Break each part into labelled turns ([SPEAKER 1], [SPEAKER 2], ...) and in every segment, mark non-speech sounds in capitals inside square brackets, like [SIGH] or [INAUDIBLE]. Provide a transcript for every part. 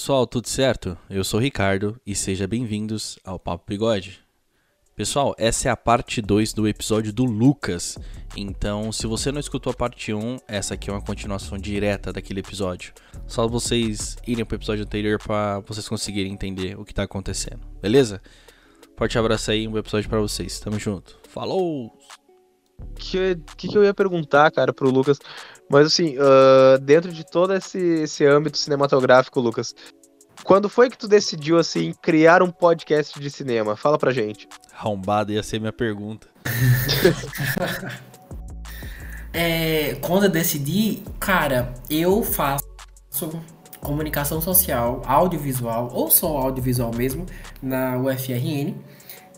[SPEAKER 1] Pessoal, tudo certo? Eu sou o Ricardo e sejam bem-vindos ao Papo Bigode. Pessoal, essa é a parte 2 do episódio do Lucas. Então, se você não escutou a parte 1, essa aqui é uma continuação direta daquele episódio. Só vocês irem pro episódio anterior para vocês conseguirem entender o que tá acontecendo, beleza? Forte abraço aí, um episódio para vocês. Tamo junto. Falou!
[SPEAKER 2] que, que, que eu ia perguntar, cara, pro Lucas? Mas assim, uh, dentro de todo esse, esse âmbito cinematográfico, Lucas, quando foi que tu decidiu, assim, criar um podcast de cinema? Fala pra gente.
[SPEAKER 1] Arrombado ia ser minha pergunta. [LAUGHS]
[SPEAKER 3] é, quando eu decidi, cara, eu faço comunicação social, audiovisual, ou só audiovisual mesmo, na UFRN.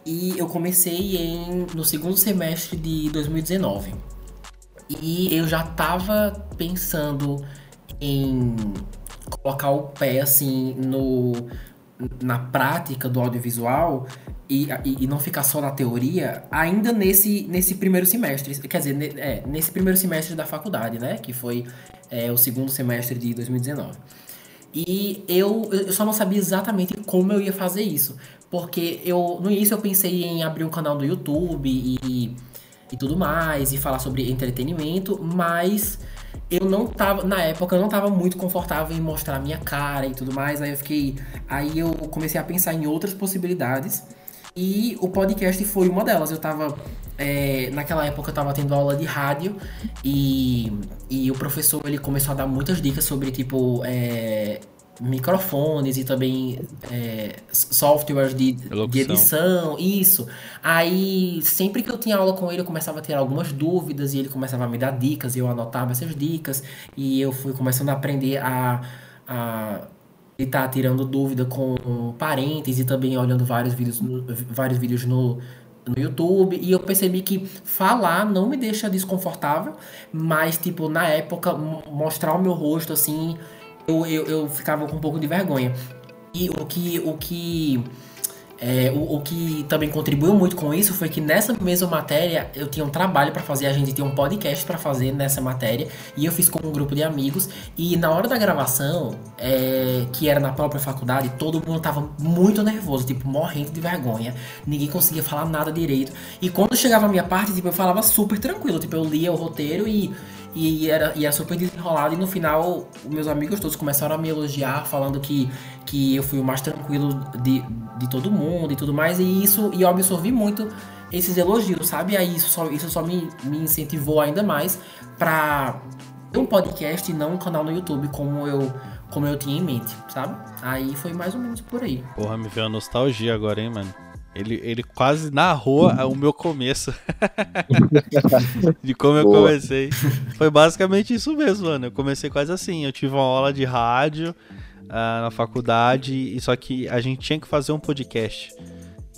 [SPEAKER 3] E eu comecei em, no segundo semestre de 2019. E eu já tava pensando em colocar o pé assim no na prática do audiovisual e, e, e, não ficar só na teoria, ainda nesse, nesse primeiro semestre. Quer dizer, ne, é, nesse primeiro semestre da faculdade, né? Que foi é, o segundo semestre de 2019. E eu, eu só não sabia exatamente como eu ia fazer isso. Porque eu no início eu pensei em abrir um canal no YouTube e, e tudo mais, e falar sobre entretenimento, mas eu não tava, na época, eu não tava muito confortável em mostrar minha cara e tudo mais. Aí eu fiquei. Aí eu comecei a pensar em outras possibilidades. E o podcast foi uma delas. Eu tava. É, naquela época eu tava tendo aula de rádio e, e o professor ele começou a dar muitas dicas sobre tipo é, microfones e também é, softwares de, de, edição, isso. Aí, sempre que eu tinha aula com ele, eu começava a ter algumas dúvidas e ele começava a me dar dicas e eu anotava essas dicas e eu fui começando a aprender a, a estar tá tirando dúvida com parentes e também olhando vários vídeos no, vários vídeos no, no YouTube e eu percebi que falar não me deixa desconfortável, mas tipo, na época mostrar o meu rosto assim, eu, eu, eu ficava com um pouco de vergonha. E o que, o que é, o, o, que também contribuiu muito com isso foi que nessa mesma matéria eu tinha um trabalho para fazer, a gente tinha um podcast para fazer nessa matéria e eu fiz com um grupo de amigos e na hora da gravação, é, que era na própria faculdade, todo mundo tava muito nervoso, tipo, morrendo de vergonha, ninguém conseguia falar nada direito e quando chegava a minha parte, tipo, eu falava super tranquilo, tipo, eu lia o roteiro e e era, e era super desenrolado. E no final, meus amigos todos começaram a me elogiar, falando que, que eu fui o mais tranquilo de, de todo mundo e tudo mais. E isso e eu absorvi muito esses elogios, sabe? Aí isso só, isso só me, me incentivou ainda mais pra ter um podcast e não um canal no YouTube como eu, como eu tinha em mente, sabe? Aí foi mais ou menos por aí.
[SPEAKER 1] Porra, me veio a nostalgia agora, hein, mano? Ele, ele quase narrou o meu começo. [LAUGHS] de como eu Boa. comecei. Foi basicamente isso mesmo, mano. Eu comecei quase assim. Eu tive uma aula de rádio uh, na faculdade, e só que a gente tinha que fazer um podcast.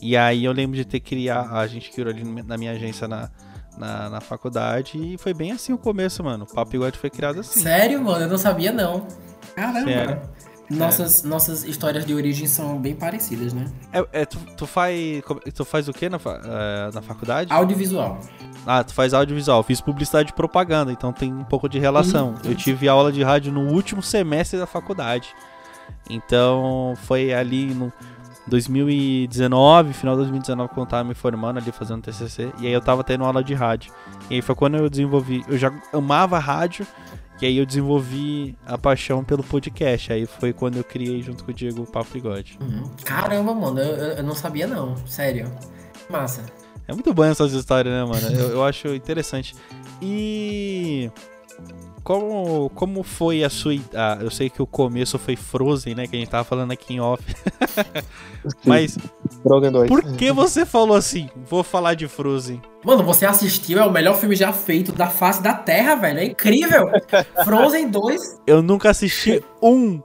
[SPEAKER 1] E aí eu lembro de ter criado. A gente criou ali na minha agência na, na, na, faculdade. E foi bem assim o começo, mano. O Papo Igual foi criado assim.
[SPEAKER 3] Sério, mano? Eu não sabia, não. Caramba. Sério. Nossas, é. nossas histórias de origem são bem parecidas, né?
[SPEAKER 1] É, é tu, tu, faz, tu faz o que na, é, na faculdade?
[SPEAKER 3] Audiovisual.
[SPEAKER 1] Ah, tu faz audiovisual. Fiz publicidade e propaganda, então tem um pouco de relação. Eu tive aula de rádio no último semestre da faculdade. Então foi ali no 2019, final de 2019, quando eu tava me formando ali fazendo TCC. E aí eu tava tendo aula de rádio. E aí foi quando eu desenvolvi. Eu já amava rádio e aí eu desenvolvi a paixão pelo podcast. Aí foi quando eu criei junto com o Diego o Papo Bigode.
[SPEAKER 3] Uhum. Caramba, mano, eu, eu não sabia não. Sério. Massa.
[SPEAKER 1] É muito bom essas histórias, né, mano? Eu, eu acho interessante. E como, como foi a sua. Ah, eu sei que o começo foi Frozen, né? Que a gente tava falando aqui em off. [LAUGHS] Mas. Por que você falou assim? Vou falar de Frozen.
[SPEAKER 3] Mano, você assistiu, é o melhor filme já feito da face da Terra, velho. É incrível. [LAUGHS] Frozen 2.
[SPEAKER 1] Eu nunca assisti um.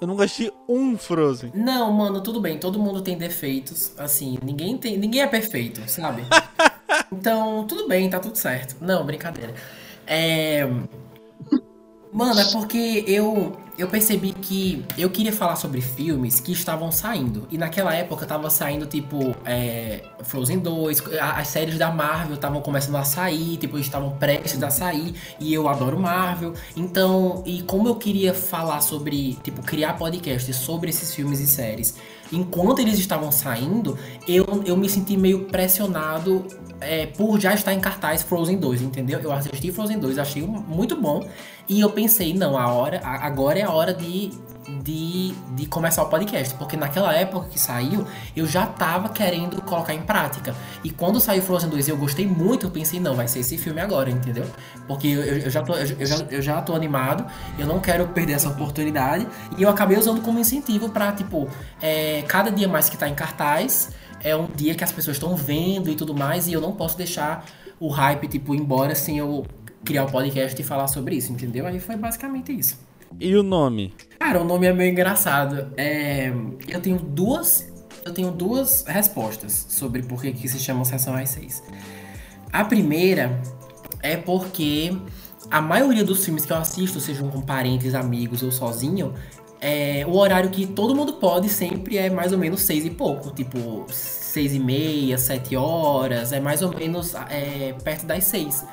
[SPEAKER 1] Eu nunca assisti um Frozen.
[SPEAKER 3] Não, mano, tudo bem. Todo mundo tem defeitos. Assim, ninguém tem. Ninguém é perfeito, sabe? [LAUGHS] então, tudo bem, tá tudo certo. Não, brincadeira. É. Mano, é porque eu, eu percebi que eu queria falar sobre filmes que estavam saindo. E naquela época tava saindo, tipo, é, Frozen 2, as séries da Marvel estavam começando a sair, tipo, estavam prestes a sair. E eu adoro Marvel. Então, e como eu queria falar sobre, tipo, criar podcasts sobre esses filmes e séries enquanto eles estavam saindo, eu, eu me senti meio pressionado é, por já estar em cartaz Frozen 2, entendeu? Eu assisti Frozen 2, achei muito bom. E eu pensei, não, a hora, agora é a hora de, de, de começar o podcast. Porque naquela época que saiu, eu já tava querendo colocar em prática. E quando saiu Frozen 2 eu gostei muito, eu pensei, não, vai ser esse filme agora, entendeu? Porque eu, eu, já, tô, eu, já, eu já tô animado, eu não quero perder essa oportunidade. E eu acabei usando como incentivo pra, tipo, é, cada dia mais que tá em cartaz, é um dia que as pessoas estão vendo e tudo mais, e eu não posso deixar o hype, tipo, embora sem eu criar o um podcast e falar sobre isso, entendeu? Aí foi basicamente isso.
[SPEAKER 1] E o nome?
[SPEAKER 3] Cara, o nome é meio engraçado. É, eu tenho duas. Eu tenho duas respostas sobre por que, que se chama Sessão às Seis. A primeira é porque a maioria dos filmes que eu assisto, sejam com parentes, amigos ou sozinho, é, o horário que todo mundo pode sempre é mais ou menos seis e pouco. Tipo, seis e meia, sete horas, é mais ou menos é, perto das seis.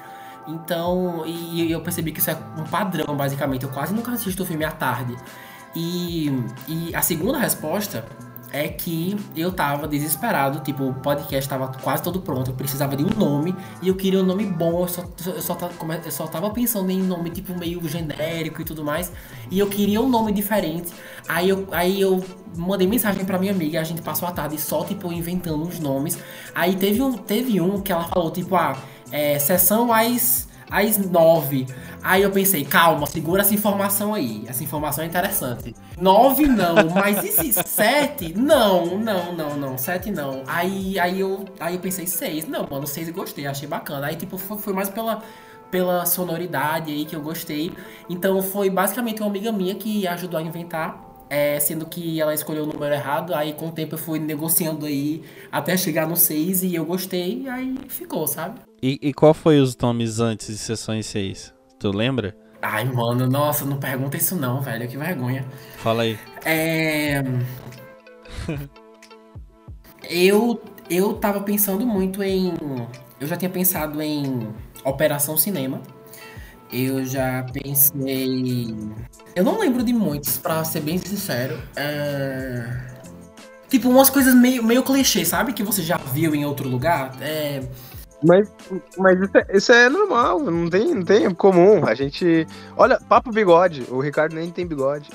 [SPEAKER 3] Então, e eu percebi que isso é um padrão, basicamente. Eu quase nunca assisto filme à tarde. E, e a segunda resposta é que eu tava desesperado, tipo, o podcast tava quase todo pronto, eu precisava de um nome e eu queria um nome bom, eu só, eu só, eu só tava pensando em um nome tipo meio genérico e tudo mais, e eu queria um nome diferente. Aí eu, aí eu mandei mensagem pra minha amiga, a gente passou a tarde só, tipo, inventando uns nomes. Aí teve um, teve um que ela falou, tipo, ah, é, sessão às às nove. Aí eu pensei, calma, segura essa informação aí. Essa informação é interessante. Nove não, mas e se [LAUGHS] sete? Não, não, não, não. Sete não. Aí, aí, eu, aí eu pensei, seis. Não, mano, seis eu gostei, achei bacana. Aí, tipo, foi, foi mais pela, pela sonoridade aí que eu gostei. Então foi basicamente uma amiga minha que ajudou a inventar é, sendo que ela escolheu o número errado, aí com o tempo eu fui negociando aí até chegar no 6 e eu gostei, e aí ficou, sabe?
[SPEAKER 1] E, e qual foi os nomes antes de sessões 6? Tu lembra?
[SPEAKER 3] Ai, mano, nossa, não pergunta isso não, velho, que vergonha.
[SPEAKER 1] Fala aí.
[SPEAKER 3] É... eu, eu tava pensando muito em... Eu já tinha pensado em Operação Cinema. Eu já pensei. Eu não lembro de muitos, pra ser bem sincero. É... Tipo, umas coisas meio, meio clichê, sabe? Que você já viu em outro lugar. É.
[SPEAKER 2] Mas, mas isso, é, isso é normal, não tem, não tem comum. A gente. Olha, papo bigode. O Ricardo nem tem bigode.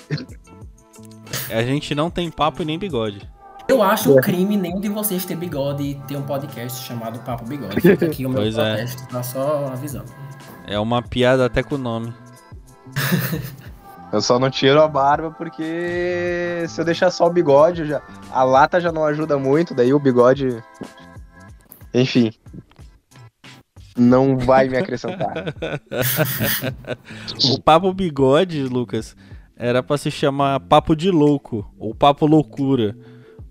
[SPEAKER 1] A gente não tem papo e nem bigode.
[SPEAKER 3] Eu acho um crime nenhum de vocês ter bigode e ter um podcast chamado Papo Bigode. Fica [LAUGHS] aqui o meu pois é. podcast, é. tá só avisando.
[SPEAKER 1] É uma piada até com o nome.
[SPEAKER 2] eu só não tiro a barba porque se eu deixar só o bigode, já, a lata já não ajuda muito, daí o bigode. Enfim. Não vai me acrescentar. [LAUGHS]
[SPEAKER 1] o papo bigode, Lucas, era para se chamar papo de louco ou papo loucura.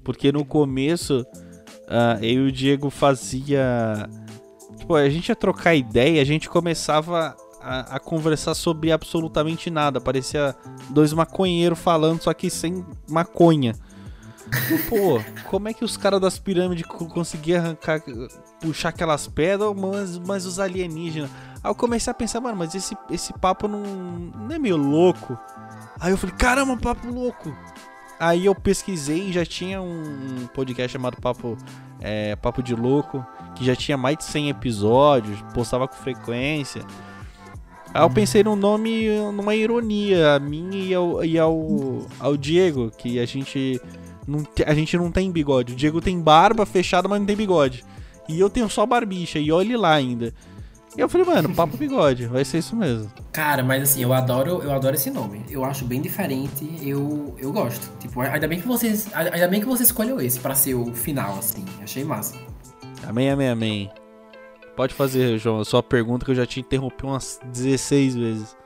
[SPEAKER 1] Porque no começo uh, eu e o Diego fazia Tipo, a gente ia trocar ideia, a gente começava a, a, conversar sobre absolutamente nada. Parecia dois maconheiros falando, só que sem maconha. Pô, como é que os caras das pirâmides conseguiam arrancar, puxar aquelas pedras, mas, mas os alienígenas? Aí eu comecei a pensar, mano, mas esse, esse papo não, não é meio louco? Aí eu falei, caramba, papo louco. Aí eu pesquisei e já tinha um podcast chamado Papo, é, Papo de Louco, que já tinha mais de 100 episódios, postava com frequência. Aí eu pensei num nome, numa ironia, a mim e ao, e ao, ao Diego, que a gente, não, a gente não tem bigode. O Diego tem barba fechada, mas não tem bigode. E eu tenho só barbicha, e olhe lá ainda. E eu falei, mano, papo bigode, vai ser isso mesmo.
[SPEAKER 3] Cara, mas assim, eu adoro, eu adoro esse nome. Eu acho bem diferente, eu, eu gosto. Tipo, ainda bem que vocês, ainda bem que você escolheu esse para ser o final assim. Achei massa.
[SPEAKER 1] Amém, amém, amém. Pode fazer, João, a sua pergunta que eu já te interrompi umas 16 vezes.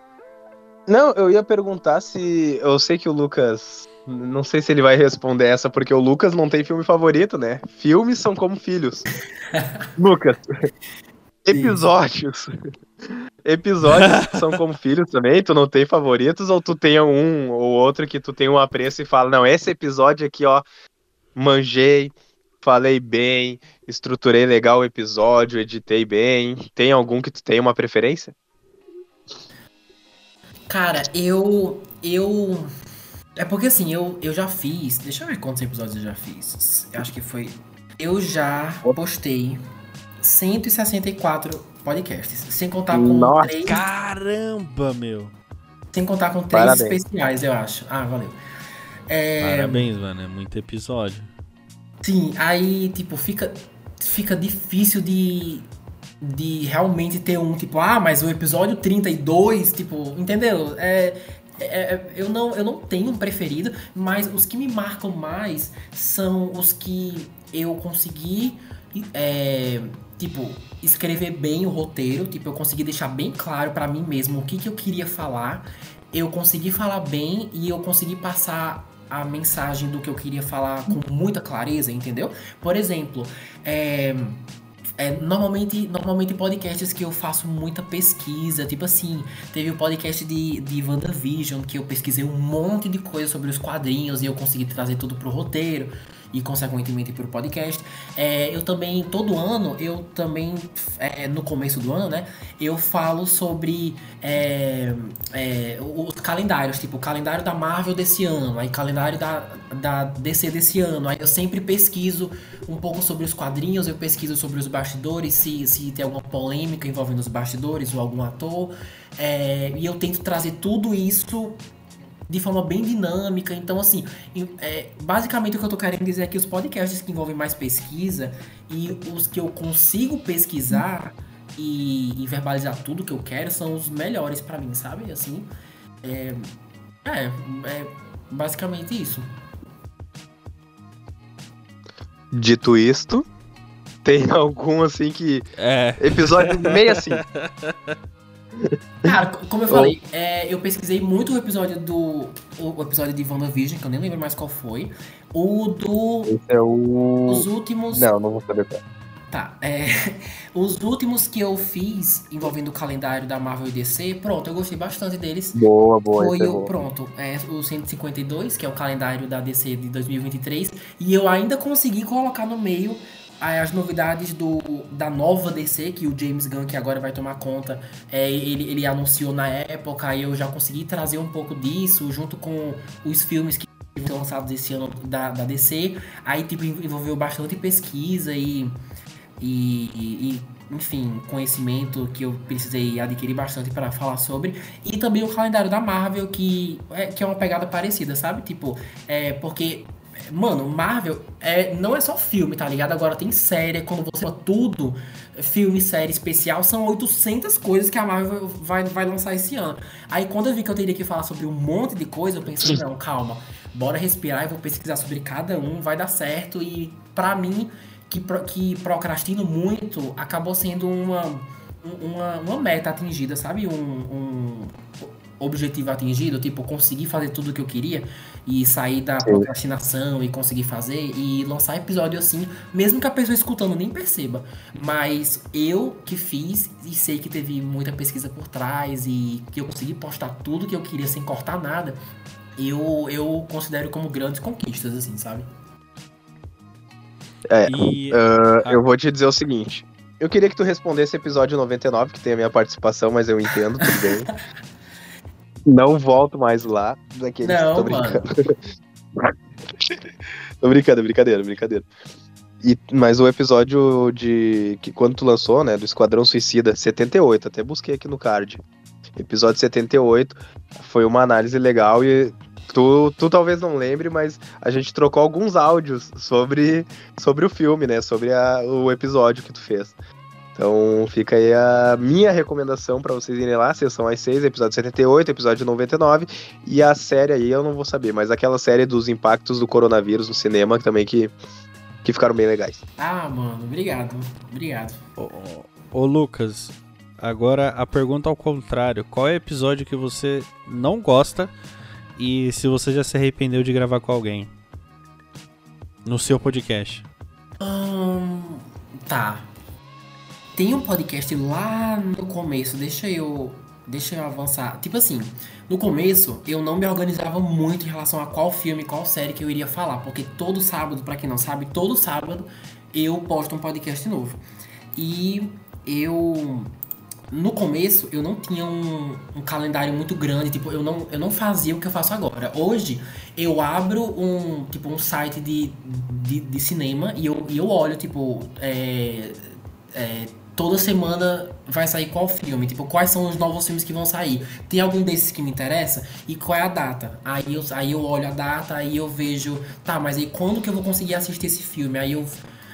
[SPEAKER 2] Não, eu ia perguntar se. Eu sei que o Lucas. Não sei se ele vai responder essa, porque o Lucas não tem filme favorito, né? Filmes são como filhos. [LAUGHS] Lucas, episódios. episódios são como filhos também? Tu não tem favoritos ou tu tem um ou outro que tu tem um apreço e fala, não, esse episódio aqui, ó, manjei, falei bem, estruturei legal o episódio, editei bem. Tem algum que tu tem uma preferência?
[SPEAKER 3] Cara, eu. Eu. É porque assim, eu, eu já fiz. Deixa eu ver quantos episódios eu já fiz. Eu acho que foi. Eu já postei 164 podcasts. Sem contar com
[SPEAKER 2] Nossa,
[SPEAKER 3] três.
[SPEAKER 1] Caramba, meu.
[SPEAKER 3] Sem contar com três
[SPEAKER 2] Parabéns.
[SPEAKER 3] especiais, eu acho. Ah, valeu. É,
[SPEAKER 1] Parabéns, mano. É muito episódio.
[SPEAKER 3] Sim, aí, tipo, fica, fica difícil de, de realmente ter um, tipo, ah, mas o episódio 32, tipo, entendeu? É, é- é- eu, não, eu não tenho um preferido, mas os que me marcam mais são os que eu consegui, é, tipo, escrever bem o roteiro, tipo, eu consegui deixar bem claro pra mim mesmo o que, que eu queria falar, eu consegui falar bem e eu consegui passar a mensagem do que eu queria falar com muita clareza, entendeu? Por exemplo, é, é, normalmente, normalmente podcasts que eu faço muita pesquisa, tipo assim, teve o podcast de, de WandaVision, que eu pesquisei um monte de coisa sobre os quadrinhos e eu consegui trazer tudo pro roteiro e consequentemente pro podcast. É, eu também, todo ano, eu também, é, no começo do ano, né, eu falo sobre é, é, os calendários, tipo, o calendário da Marvel desse ano, aí calendário da, da DC desse ano, aí eu sempre pesquiso um pouco sobre os quadrinhos, eu pesquiso sobre os bastidores, se, se tem alguma polêmica envolvendo os bastidores ou algum ator, é, e eu tento trazer tudo isso de forma bem dinâmica. Então, assim, é, basicamente o que eu tô querendo dizer é que os podcasts que envolvem mais pesquisa e os que eu consigo pesquisar e, e verbalizar tudo que eu quero são os melhores pra mim, sabe? Assim, é, é, é basicamente isso.
[SPEAKER 2] Dito isto, tem [LAUGHS] algum assim que.
[SPEAKER 1] É.
[SPEAKER 2] Episódio meio assim. [LAUGHS]
[SPEAKER 3] Cara, co- como eu falei, é, eu pesquisei muito o episódio do. O, episódio de WandaVision, que eu nem lembro mais qual foi. O do.
[SPEAKER 2] Esse é o.
[SPEAKER 3] Os últimos.
[SPEAKER 2] Não, não vou saber qual.
[SPEAKER 3] Tá, é, [LAUGHS] os últimos que eu fiz envolvendo o calendário da Marvel e DC, pronto, eu gostei bastante deles.
[SPEAKER 2] Boa, boa.
[SPEAKER 3] Foi
[SPEAKER 2] é
[SPEAKER 3] o,
[SPEAKER 2] bom.
[SPEAKER 3] pronto, é o 152, que é o calendário da DC de 2023, e eu ainda consegui colocar no meio as novidades do, da nova DC, que o James Gunn, que agora vai tomar conta, é, ele, ele anunciou na época, e eu já consegui trazer um pouco disso, junto com os filmes que foram lançados esse ano da, da DC, aí tipo, envolveu bastante pesquisa e, e, e- e, enfim, conhecimento que eu precisei adquirir bastante para falar sobre. E também o calendário da Marvel, que é, que é uma pegada parecida, sabe? Tipo, é porque. Mano, Marvel é, não é só filme, tá ligado? Agora tem série, quando você fala tudo, filme, série especial, são 800 coisas que a Marvel vai, vai lançar esse ano. Aí quando eu vi que eu teria que falar sobre um monte de coisa, eu pensei, não, calma, bora respirar, eu vou pesquisar sobre cada um, vai dar certo. E pra mim, que, que procrastino muito, acabou sendo uma, um- uma, uma meta atingida, sabe? Um, um objetivo atingido, tipo, conseguir fazer tudo o que eu queria e sair da procrastinação e conseguir fazer e lançar episódio assim, mesmo que a pessoa escutando nem perceba. Mas eu que fiz e sei que teve muita pesquisa por trás e que eu consegui postar tudo que eu queria sem cortar nada, eu, eu considero como grandes conquistas, assim, sabe?
[SPEAKER 2] É,
[SPEAKER 1] E.
[SPEAKER 2] ah, eu vou te dizer o seguinte. Eu queria que tu respondesse episódio 99, que tem a minha participação, mas eu entendo, tudo bem. [LAUGHS] Não volto mais lá. Daqueles,
[SPEAKER 3] Não,
[SPEAKER 2] tô brincando. [LAUGHS] tô brincando, brincadeira, brincadeira. E, mas o episódio de. que quando tu lançou, né? Do Esquadrão Suicida 78, até busquei aqui no card. Episódio 78 foi uma análise legal e tu, tu talvez não lembre, mas a gente trocou alguns áudios sobre, sobre o filme, né? Sobre a- o episódio que tu fez. Então fica aí a minha recomendação pra vocês irem lá, sessão às 6, episódio 78, episódio 99, e a série aí eu não vou saber, mas aquela série dos impactos do coronavírus no cinema também que, que ficaram bem legais.
[SPEAKER 3] Ah, mano, obrigado. Obrigado.
[SPEAKER 1] Ô, ô, ô, Lucas, agora a pergunta ao contrário: qual é o episódio que você não gosta e se você já se arrependeu de gravar com alguém? No seu podcast.
[SPEAKER 3] Ahn, tá. Tem um podcast lá no começo, deixa eu. Deixa eu avançar. Tipo assim, no começo eu não me organizava muito em relação a qual filme, qual série que eu iria falar, porque todo sábado, para quem não sabe, todo sábado eu posto um podcast novo. E eu no começo eu não tinha um, um, calendário muito grande, tipo, eu não, eu não fazia o que eu faço agora. Hoje eu abro um, tipo, um site de, de, de cinema e eu, e eu olho, tipo, é, é, toda semana vai sair qual filme, tipo, quais são os novos filmes que vão sair. Tem algum desses que me interessa? E qual é a data? Aí eu, aí eu olho a data, aí eu vejo, tá, mas aí quando que eu vou conseguir assistir esse filme? Aí eu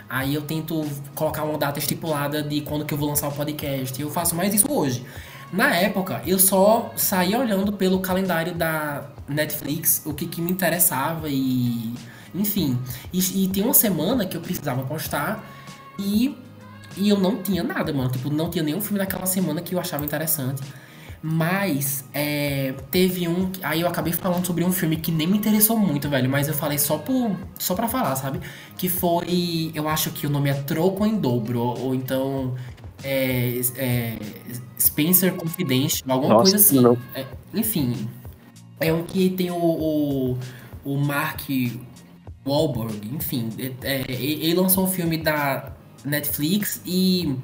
[SPEAKER 3] Aí eu tento colocar uma data estipulada de quando que eu vou lançar o podcast. Eu faço mais isso hoje. Na época, eu só saía olhando pelo calendário da Netflix, o que, que me interessava e. Enfim. E, e tem uma semana que eu precisava postar e, e eu não tinha nada, mano. Tipo, não tinha nenhum filme daquela semana que eu achava interessante. Mas é, teve um. Aí eu acabei falando sobre um filme que nem me interessou muito, velho. Mas eu falei só, por, só pra falar, sabe? Que foi. Eu acho que o nome é Troco em Dobro. Ou, então. É, é, Spencer Confidential, alguma Nossa, coisa assim. É, enfim. É um que tem o, o, o Mark Wahlberg, enfim. É, é, ele lançou um filme da Netflix e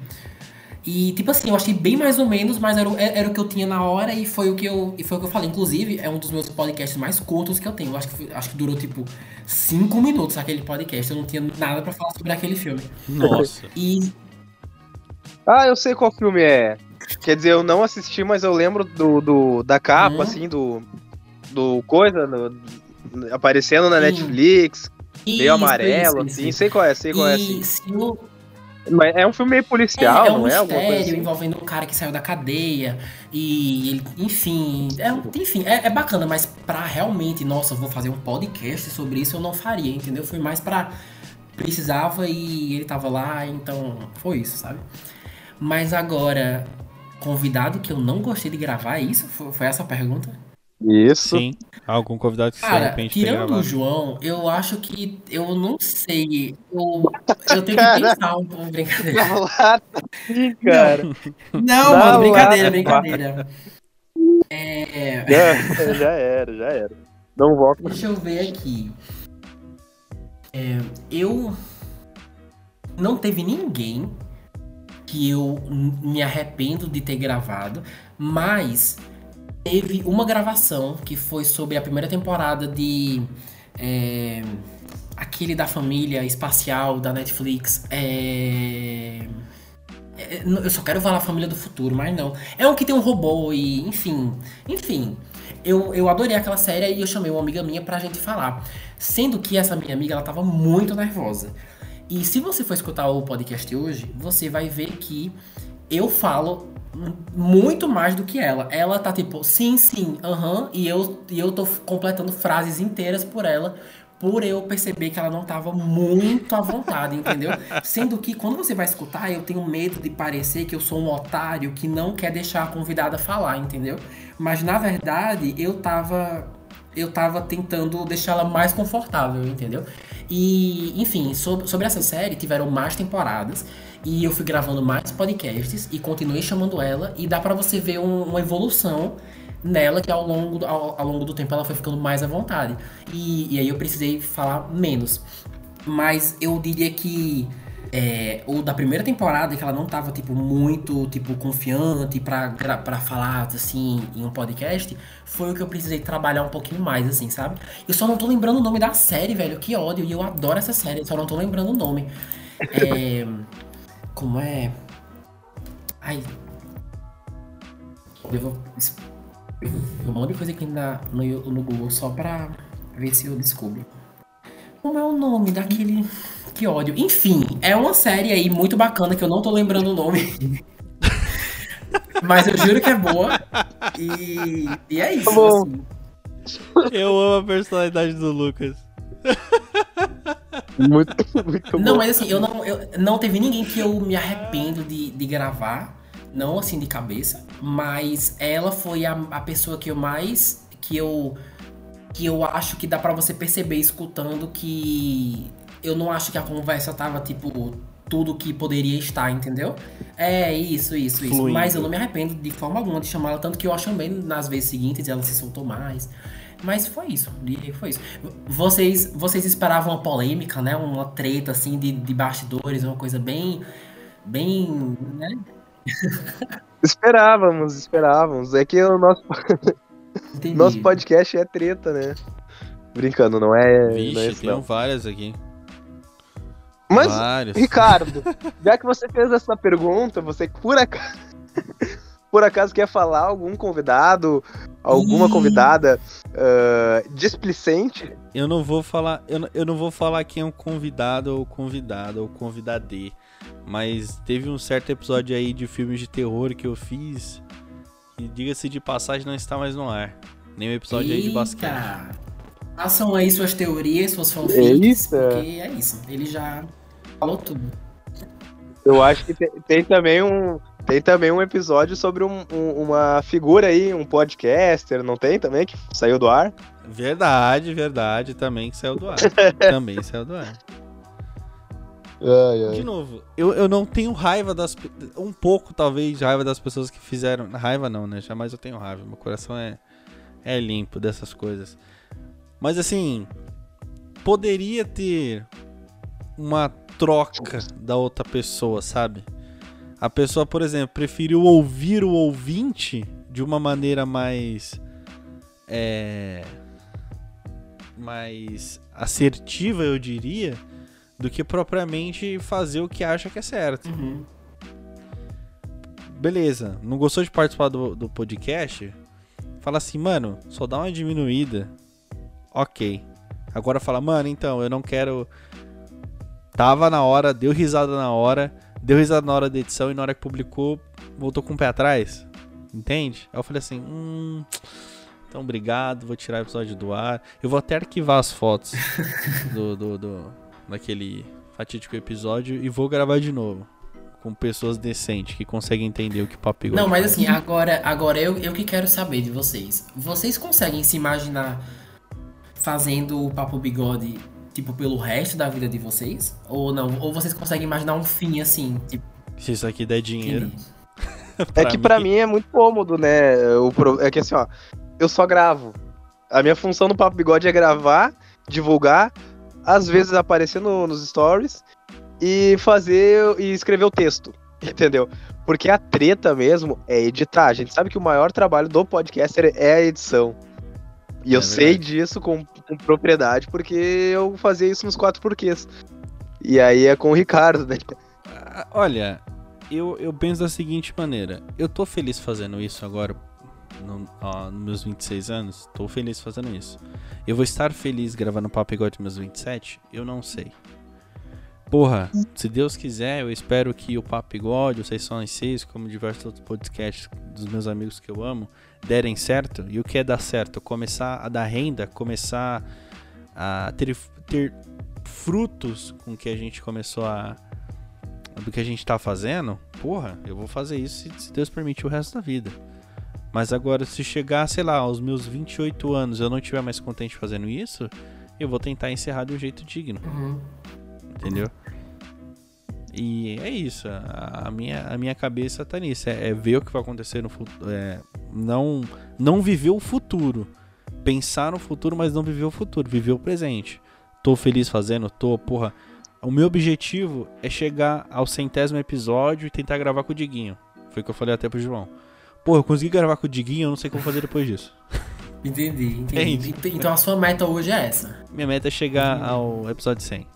[SPEAKER 3] e, tipo assim, eu achei bem mais ou menos, mas era, era o que eu tinha na hora e foi o que eu, e foi o que eu falei. Inclusive, é um dos meus podcasts mais curtos que eu tenho. Eu acho que, acho que durou, tipo, cinco minutos aquele podcast. Eu não tinha nada para falar sobre aquele filme.
[SPEAKER 1] Nossa.
[SPEAKER 3] E.
[SPEAKER 2] Ah, eu sei qual filme é. Quer dizer, eu não assisti, mas eu lembro do, do da capa, hum. assim, do. Do coisa, no, aparecendo na Sim. Netflix. Isso, meio amarelo, isso, assim. Isso. Sei qual é, sei qual é, assim. Se o, mas é um filme meio policial,
[SPEAKER 3] é, é
[SPEAKER 2] um
[SPEAKER 3] não é?
[SPEAKER 2] Mistério
[SPEAKER 3] assim? envolvendo um cara que saiu da cadeia e ele, enfim, é, enfim, é, é, bacana, mas pra realmente, nossa, vou fazer um podcast sobre isso, eu não faria, entendeu? Foi mais pra precisava e ele tava lá, então foi isso, sabe? Mas agora, convidado que eu não gostei de gravar, é isso? Foi, foi essa a pergunta?
[SPEAKER 2] Isso.
[SPEAKER 1] Sim. Algum convidado que
[SPEAKER 3] Cara, de repente tirando o João, eu acho que eu não sei. Eu, eu tenho que pensar um pouco. Brincadeira.
[SPEAKER 2] Cara.
[SPEAKER 3] Não, não mano, brincadeira, brincadeira. É...
[SPEAKER 2] Já, já era, já era. Não volta.
[SPEAKER 3] Deixa eu ver aqui. É, eu. Não teve ninguém que eu me arrependo de ter gravado, mas teve uma gravação que foi sobre a primeira temporada de. É, aquele da família espacial da Netflix. É, é, eu só quero falar Família do Futuro, mas não. É um que tem um robô e, enfim. Enfim. Eu, eu adorei aquela série e eu chamei uma amiga minha pra gente falar. Sendo que essa minha amiga, ela tava muito nervosa. E se você for escutar o podcast hoje, você vai ver que eu falo muito mais do que ela. Ela tá tipo, sim, sim, aham, e, eu, e eu tô completando frases inteiras por ela, por eu perceber que ela não tava muito à vontade, entendeu? Sendo que quando você vai escutar, eu tenho medo de parecer que eu sou um otário que não quer deixar a convidada falar, entendeu? Mas na verdade, eu tava eu tava tentando deixá-la mais confortável, entendeu? E, enfim, sobre, sobre essa série, tiveram mais temporadas. E eu fui gravando mais podcasts e continuei chamando ela. E dá para você ver um, uma evolução nela que ao longo, ao, ao, longo do tempo ela foi ficando mais à vontade. E, e aí eu precisei falar menos. Mas eu diria que é, o da primeira temporada, que ela não tava, tipo, muito, tipo, confiante pra falar, assim, em um podcast, foi o que eu precisei trabalhar um pouquinho mais, assim, sabe? Eu só não tô lembrando o nome da série, velho, que ódio, e eu adoro essa série, só não tô lembrando o nome. É... [LAUGHS] Como é? Ai. Eu vou. Um monte de coisa aqui na, no, no Google só pra ver se eu descubro. Como é o nome daquele. Que ódio. Enfim, é uma série aí muito bacana que eu não tô lembrando o nome. Mas eu juro que é boa. E, e é isso. Tá assim.
[SPEAKER 1] Eu amo a personalidade do Lucas. [LAUGHS]
[SPEAKER 2] Muito, [LAUGHS] muito
[SPEAKER 3] Não,
[SPEAKER 2] bom.
[SPEAKER 3] mas assim, eu não, eu, não teve ninguém que eu me arrependo de, de gravar. Não assim de cabeça. Mas ela foi a, a pessoa que eu mais. Que eu. Que eu acho que dá para você perceber escutando que. Eu não acho que a conversa tava, tipo, tudo que poderia estar, entendeu? É, isso, isso, isso.
[SPEAKER 1] Fluindo.
[SPEAKER 3] Mas eu não me arrependo de forma alguma de chamar ela, tanto que eu chamei nas vezes seguintes e ela se soltou mais. Mas foi isso, foi isso. Vocês, vocês esperavam uma polêmica, né? Uma treta assim de, de bastidores, uma coisa bem. Bem. Né? [LAUGHS]
[SPEAKER 2] Esperávamos, esperávamos. É que o nosso,
[SPEAKER 3] Entendi.
[SPEAKER 2] nosso podcast é treta, né? Brincando, não é. não é
[SPEAKER 1] Vixe,
[SPEAKER 2] isso,
[SPEAKER 1] tem
[SPEAKER 2] não.
[SPEAKER 1] várias aqui.
[SPEAKER 2] Mas,
[SPEAKER 1] várias.
[SPEAKER 2] Ricardo, já que você fez essa pergunta, você por acaso, [LAUGHS] por acaso quer falar algum convidado, alguma
[SPEAKER 3] Ih.
[SPEAKER 2] convidada ah, displicente?
[SPEAKER 1] Eu não vou falar, eu não, eu não vou falar quem é o convidado ou convidada ou convidadê, mas teve um certo episódio aí de filmes de terror que eu fiz e diga-se de passagem não está mais no ar. Nem o episódio aí de basquete.
[SPEAKER 3] Eita. Façam aí suas teorias, suas fanfics,
[SPEAKER 2] Eita.
[SPEAKER 3] porque é isso. Ele já falou tudo.
[SPEAKER 2] Eu acho que tem, tem também um tem também um episódio sobre um- um- uma figura aí, um podcaster, não tem também que saiu do ar?
[SPEAKER 1] Verdade, verdade, também que saiu do ar. [LAUGHS] também saiu do ar.
[SPEAKER 2] Ai,
[SPEAKER 1] De novo, eu, eu não tenho raiva das. Um pouco, talvez, de raiva das pessoas que fizeram. Raiva não, né? Jamais eu tenho raiva. Meu coração é, é limpo dessas coisas. Mas assim, poderia ter uma troca da outra pessoa, sabe? A pessoa, por exemplo, preferiu ouvir o ouvinte de uma maneira mais. É. Mais assertiva, eu diria do que propriamente fazer o que acha que é certo.
[SPEAKER 3] Uhum.
[SPEAKER 1] Beleza, não gostou de participar do, do podcast? Fala assim, mano, só dá uma diminuída. Ok. Agora fala, mano, então, eu não quero. Tava na hora, deu risada na hora, deu risada na hora da edição e na hora que publicou, voltou com o pé atrás. Entende? Aí eu falei assim, hum. Então, obrigado, vou tirar o episódio do ar. Eu vou até arquivar as fotos [LAUGHS] do, do, do- daquele fatídico episódio e vou gravar de novo. Com pessoas decentes que conseguem entender o que papo
[SPEAKER 3] Não, mas assim, agora, agora eu, eu que quero saber de vocês. Vocês conseguem se imaginar fazendo o Papo Bigode, tipo, pelo resto da vida de vocês? Ou não? Ou vocês conseguem imaginar um fim assim? Tipo,
[SPEAKER 1] Se isso aqui der dinheiro. [LAUGHS]
[SPEAKER 2] É que pra mim é muito cômodo, né? O pro- É que assim, ó, eu só gravo. A minha função no Papo Bigode é gravar, divulgar, às vezes aparecer no- nos stories e fazer e escrever o texto, [LAUGHS] entendeu? Porque a treta mesmo é editar. A gente sabe que o maior trabalho do podcaster é a edição. E
[SPEAKER 1] É
[SPEAKER 2] eu sei
[SPEAKER 1] verdade.
[SPEAKER 2] disso com, com propriedade porque eu fazia isso nos quatro porquês. E aí é com o Ricardo, né?
[SPEAKER 1] Ah, Olha, eu, eu penso da seguinte maneira. Eu tô feliz fazendo isso agora, no, ó, nos meus 26 anos. Tô feliz fazendo isso. Eu vou estar feliz gravando Papo Igual de meus 27? Eu não sei. Porra, se Deus quiser, eu espero que o Papo Bigode, o as Seis, como diversos outros podcasts dos meus amigos que eu amo, derem certo. E o que é dar certo? Começar a dar renda, começar a ter, ter frutos com que a gente começou a, do que a gente tá fazendo, porra, eu vou fazer isso se, se Deus permitir o resto da vida. Mas agora, se chegar, sei lá, aos meus 28 anos eu não estiver mais contente fazendo isso, eu vou tentar encerrar de um jeito digno,
[SPEAKER 3] Uhum.
[SPEAKER 1] entendeu? E é isso, a, a minha, a minha cabeça tá nisso, é, é ver o que vai acontecer no futuro, é, não, não viver o futuro, pensar no futuro, mas não viver o futuro, viver o presente. Tô feliz fazendo, tô, porra, o meu objetivo é chegar ao centésimo episódio e tentar gravar com o Diguinho. Foi o que eu falei até pro João. Pô, eu consegui gravar com o Diguinho, eu não sei o que eu vou fazer depois disso. [LAUGHS]
[SPEAKER 3] Entendi, entendi. Então a sua meta hoje é essa.
[SPEAKER 1] Minha meta é chegar ao episódio 100.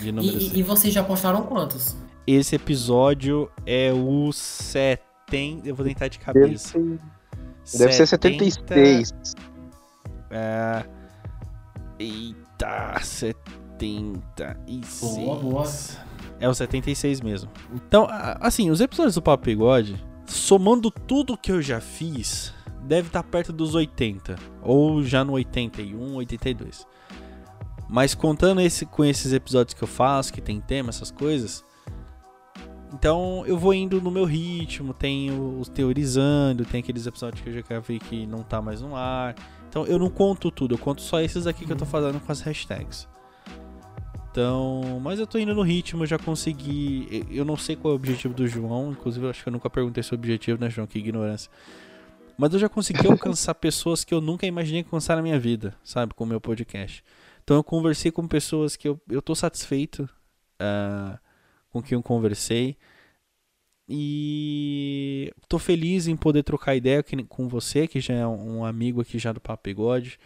[SPEAKER 1] De número
[SPEAKER 3] E,
[SPEAKER 1] 100.
[SPEAKER 3] e, e vocês já postaram quantos?
[SPEAKER 1] Esse episódio é o 70. Eu vou tentar de cabeça.
[SPEAKER 2] Deve ser 76.
[SPEAKER 1] É... Eita, 76.
[SPEAKER 3] Boa, boa.
[SPEAKER 1] É o 76 mesmo. Então, assim, os episódios do Papo Bigode, somando tudo que eu já fiz, deve estar perto dos 80. Ou já no 81, 82. Mas contando esse, com esses episódios que eu faço, que tem tema, essas coisas. Então eu vou indo no meu ritmo, tenho os teorizando, tem aqueles episódios que eu já gravei que não tá mais no ar. Então eu não conto tudo, eu conto só esses aqui que eu tô fazendo com as hashtags. Então, mas eu tô indo no ritmo, já consegui. Eu não sei qual é o objetivo do João, inclusive eu acho que eu nunca perguntei seu objetivo, né, João? Que ignorância. Mas eu já consegui [LAUGHS] alcançar pessoas que eu nunca imaginei alcançar na minha vida, sabe? Com o meu podcast. Então eu conversei com pessoas que eu, eu tô satisfeito uh, com quem eu conversei. E tô feliz em poder trocar ideia com você, que já é um amigo aqui já do Papo Bigode.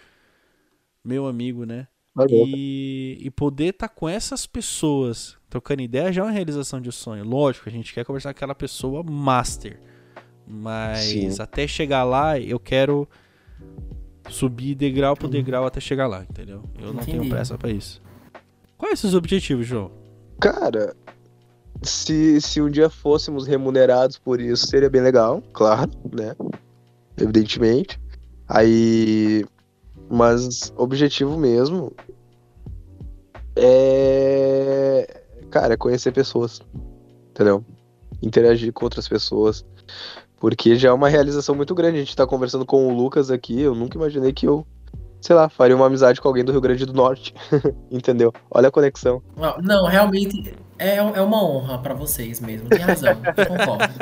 [SPEAKER 1] Meu amigo, né? E, e, poder estar tá com essas pessoas trocando ideia já é uma realização de sonho. Lógico, a gente quer conversar com aquela pessoa master. Mas Sim. até chegar lá, eu quero subir degrau por degrau até chegar lá, entendeu? Eu não Entendi. tenho pressa para isso. Quais são os objetivos, João?
[SPEAKER 2] Cara, se, se um dia fôssemos remunerados por isso, seria bem legal, claro, né? Evidentemente. Aí. Mas objetivo mesmo é. Cara, é conhecer pessoas. Entendeu? Interagir com outras pessoas. Porque já é uma realização muito grande. A gente tá conversando com o Lucas aqui. Eu nunca imaginei que eu, sei lá, faria uma amizade com alguém do Rio Grande do Norte. [LAUGHS] Entendeu? Olha a conexão.
[SPEAKER 3] Não, realmente é, é uma honra para vocês mesmo. Tem razão. Eu [LAUGHS] concordo.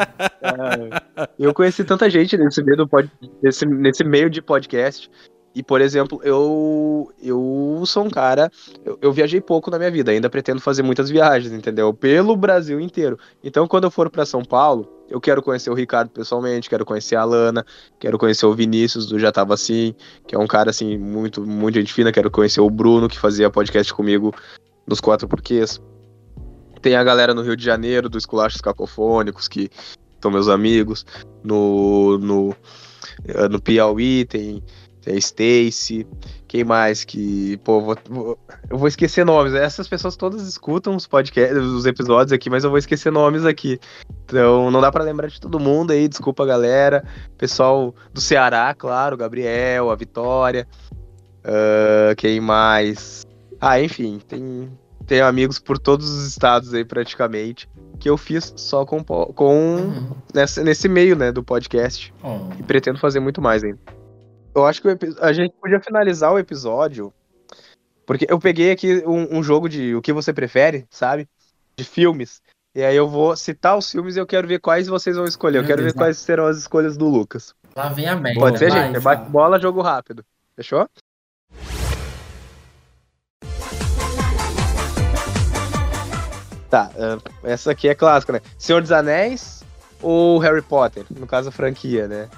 [SPEAKER 2] É, eu conheci tanta gente nesse meio, pod, nesse, nesse meio de podcast. E, por exemplo, eu eu sou um cara. Eu, eu, viajei pouco na minha vida, ainda pretendo fazer muitas viagens, entendeu? Pelo Brasil inteiro. Então, quando eu for para São Paulo, eu quero conhecer o Ricardo pessoalmente, quero conhecer a Lana, quero conhecer o Vinícius do Já Tava Assim, que é um cara assim, muito, muito gente fina, quero conhecer o Bruno, que fazia podcast comigo nos quatro porquês. Tem a galera no Rio de Janeiro, dos Esculachos Cacofônicos, que são meus amigos. No, no, no Piauí tem tem a Stacy, quem mais que. Pô, vou, vou, eu vou esquecer nomes. Essas pessoas todas escutam os podcasts, os episódios aqui, mas eu vou esquecer nomes aqui. Então não dá para lembrar de todo mundo aí, desculpa galera. Pessoal do Ceará, claro, Gabriel, a Vitória. Uh, quem mais? Ah, enfim, tem, tem amigos por todos os estados aí praticamente. Que eu fiz só com, com uhum. nessa, nesse meio, né, do podcast. Uhum. E pretendo fazer muito mais ainda. Eu acho que a gente podia finalizar o episódio. Porque eu peguei aqui um, um, jogo de o que você prefere, sabe? De filmes. E aí eu vou citar os filmes e eu quero ver quais vocês vão escolher. Meu eu quero Deus ver Deus quais serão as escolhas do Lucas.
[SPEAKER 3] Lá vem a merda.
[SPEAKER 2] Pode ser, gente? Bate bola, jogo rápido. Fechou? Tá, essa aqui é clássica, né? Senhor dos Anéis ou Harry Potter? No caso, a franquia, né?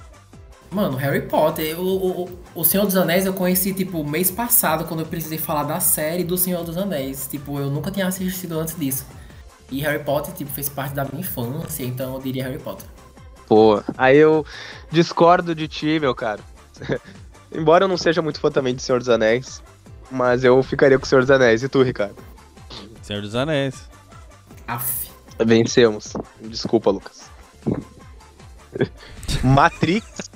[SPEAKER 3] Mano, Harry Potter. O, o, o Senhor dos Anéis eu conheci, tipo, mês passado, quando eu precisei falar da série do Senhor dos Anéis. Tipo, eu nunca tinha assistido antes disso. E Harry Potter, tipo, fez parte da minha infância, então eu diria Harry Potter.
[SPEAKER 2] Pô, aí eu discordo de ti, meu cara. [LAUGHS] Embora eu não seja muito fã também de Senhor dos Anéis, mas eu ficaria com o Senhor dos Anéis. E tu, Ricardo?
[SPEAKER 1] Senhor dos Anéis.
[SPEAKER 3] Aff.
[SPEAKER 2] Vencemos. Desculpa, Lucas. [LAUGHS] Matrix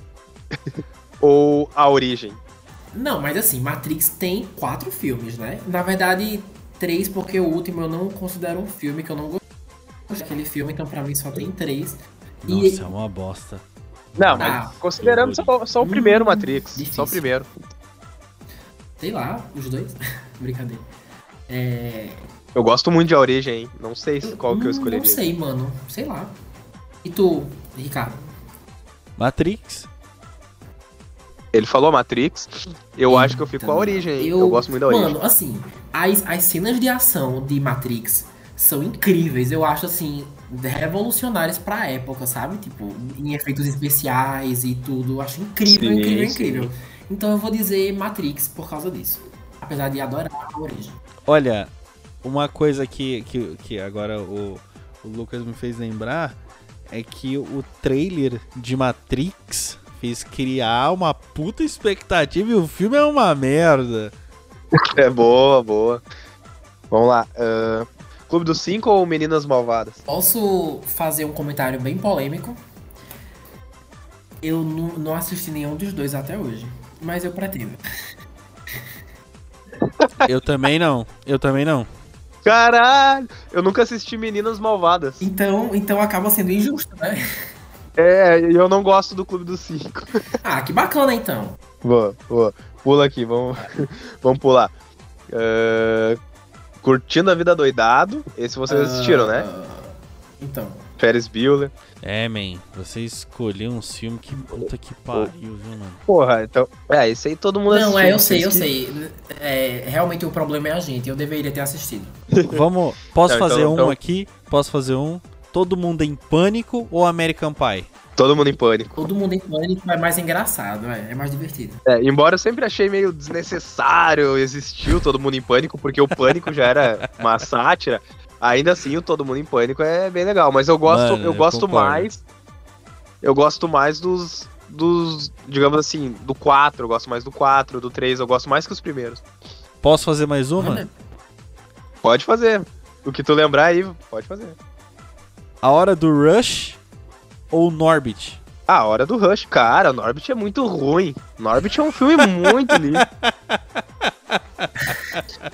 [SPEAKER 2] ou A Origem?
[SPEAKER 3] Não, mas assim, Matrix tem quatro filmes, né? Na verdade, três, porque o último eu não considero um filme, que eu não gosto daquele filme, então pra mim só tem três.
[SPEAKER 1] Nossa, e... é uma bosta.
[SPEAKER 2] Não, mas ah, considerando só, só, o primeiro hum, Matrix. Difícil. Só o primeiro.
[SPEAKER 3] Sei lá, os dois. [LAUGHS] Brincadeira. É...
[SPEAKER 2] Eu gosto muito de A Origem, hein? Não sei qual que eu escolheria.
[SPEAKER 3] Não sei, mano. Sei lá. E tu, Ricardo?
[SPEAKER 1] Matrix.
[SPEAKER 2] Ele falou Matrix. Eu Eita, acho que eu fico com a origem. Eu, eu gosto muito da origem.
[SPEAKER 3] Mano, assim, as, as cenas de ação de Matrix são incríveis. Eu acho, assim, revolucionárias pra época, sabe? Tipo, em efeitos especiais e tudo. Eu acho incrível, sim, incrível, sim. incrível. Então eu vou dizer Matrix por causa disso. Apesar de adorar a origem.
[SPEAKER 1] Olha, uma coisa que, que, que agora o, o Lucas me fez lembrar é que o trailer de Matrix fez criar uma puta expectativa e o filme é uma merda. [LAUGHS]
[SPEAKER 2] É boa, boa. Vamos lá. Uh, Clube dos Cinco ou Meninas Malvadas?
[SPEAKER 3] Posso fazer um comentário bem polêmico? Eu não assisti nenhum dos dois até hoje, mas eu pretendo.
[SPEAKER 1] Eu também não. Eu também não.
[SPEAKER 2] Caralho! Eu nunca assisti Meninas Malvadas.
[SPEAKER 3] Então, então acaba sendo injusto, né?
[SPEAKER 2] É, eu não gosto do Clube dos Cinco. [LAUGHS]
[SPEAKER 3] Ah, que bacana então.
[SPEAKER 2] Boa, boa. Pula aqui, vamos, [LAUGHS] vamos pular. Uh, Curtindo a Vida Doidado. Esse vocês assistiram, né?
[SPEAKER 3] Então.
[SPEAKER 2] Ferris Bueller.
[SPEAKER 1] É, man, você escolheu um filme que puta que pariu, viu, mano?
[SPEAKER 2] Porra, então. É, esse aí todo mundo
[SPEAKER 3] Não,
[SPEAKER 2] assistiu.
[SPEAKER 3] é, eu sei, eu
[SPEAKER 2] que-
[SPEAKER 3] sei. É, realmente o problema é a gente. Eu deveria ter assistido. [LAUGHS]
[SPEAKER 1] Vamos, posso
[SPEAKER 2] então-
[SPEAKER 1] fazer um
[SPEAKER 2] então-
[SPEAKER 1] aqui? Posso fazer um? Todo mundo em pânico ou American Pie?
[SPEAKER 2] Todo mundo em pânico.
[SPEAKER 3] Todo mundo em pânico é mais engraçado, é, é mais divertido.
[SPEAKER 2] É, embora eu sempre achei meio desnecessário existir o Todo Mundo em Pânico, porque o Pânico já era uma sátira. Ainda assim, o Todo Mundo em Pânico é bem legal. Mas eu gosto,
[SPEAKER 1] Mano,
[SPEAKER 2] eu
[SPEAKER 1] eu
[SPEAKER 2] gosto
[SPEAKER 1] concordo.
[SPEAKER 2] mais. Eu gosto mais dos. Dos. Digamos assim, do 4. Eu gosto mais do 4, do 3. Eu gosto mais que os primeiros.
[SPEAKER 1] Posso fazer mais uma?
[SPEAKER 2] Pode fazer. O que tu lembrar aí, pode fazer.
[SPEAKER 1] A Hora do Rush ou Norbit?
[SPEAKER 2] A hora do Rush, cara, Norbit é muito ruim. Norbit é um filme [LAUGHS] muito lindo.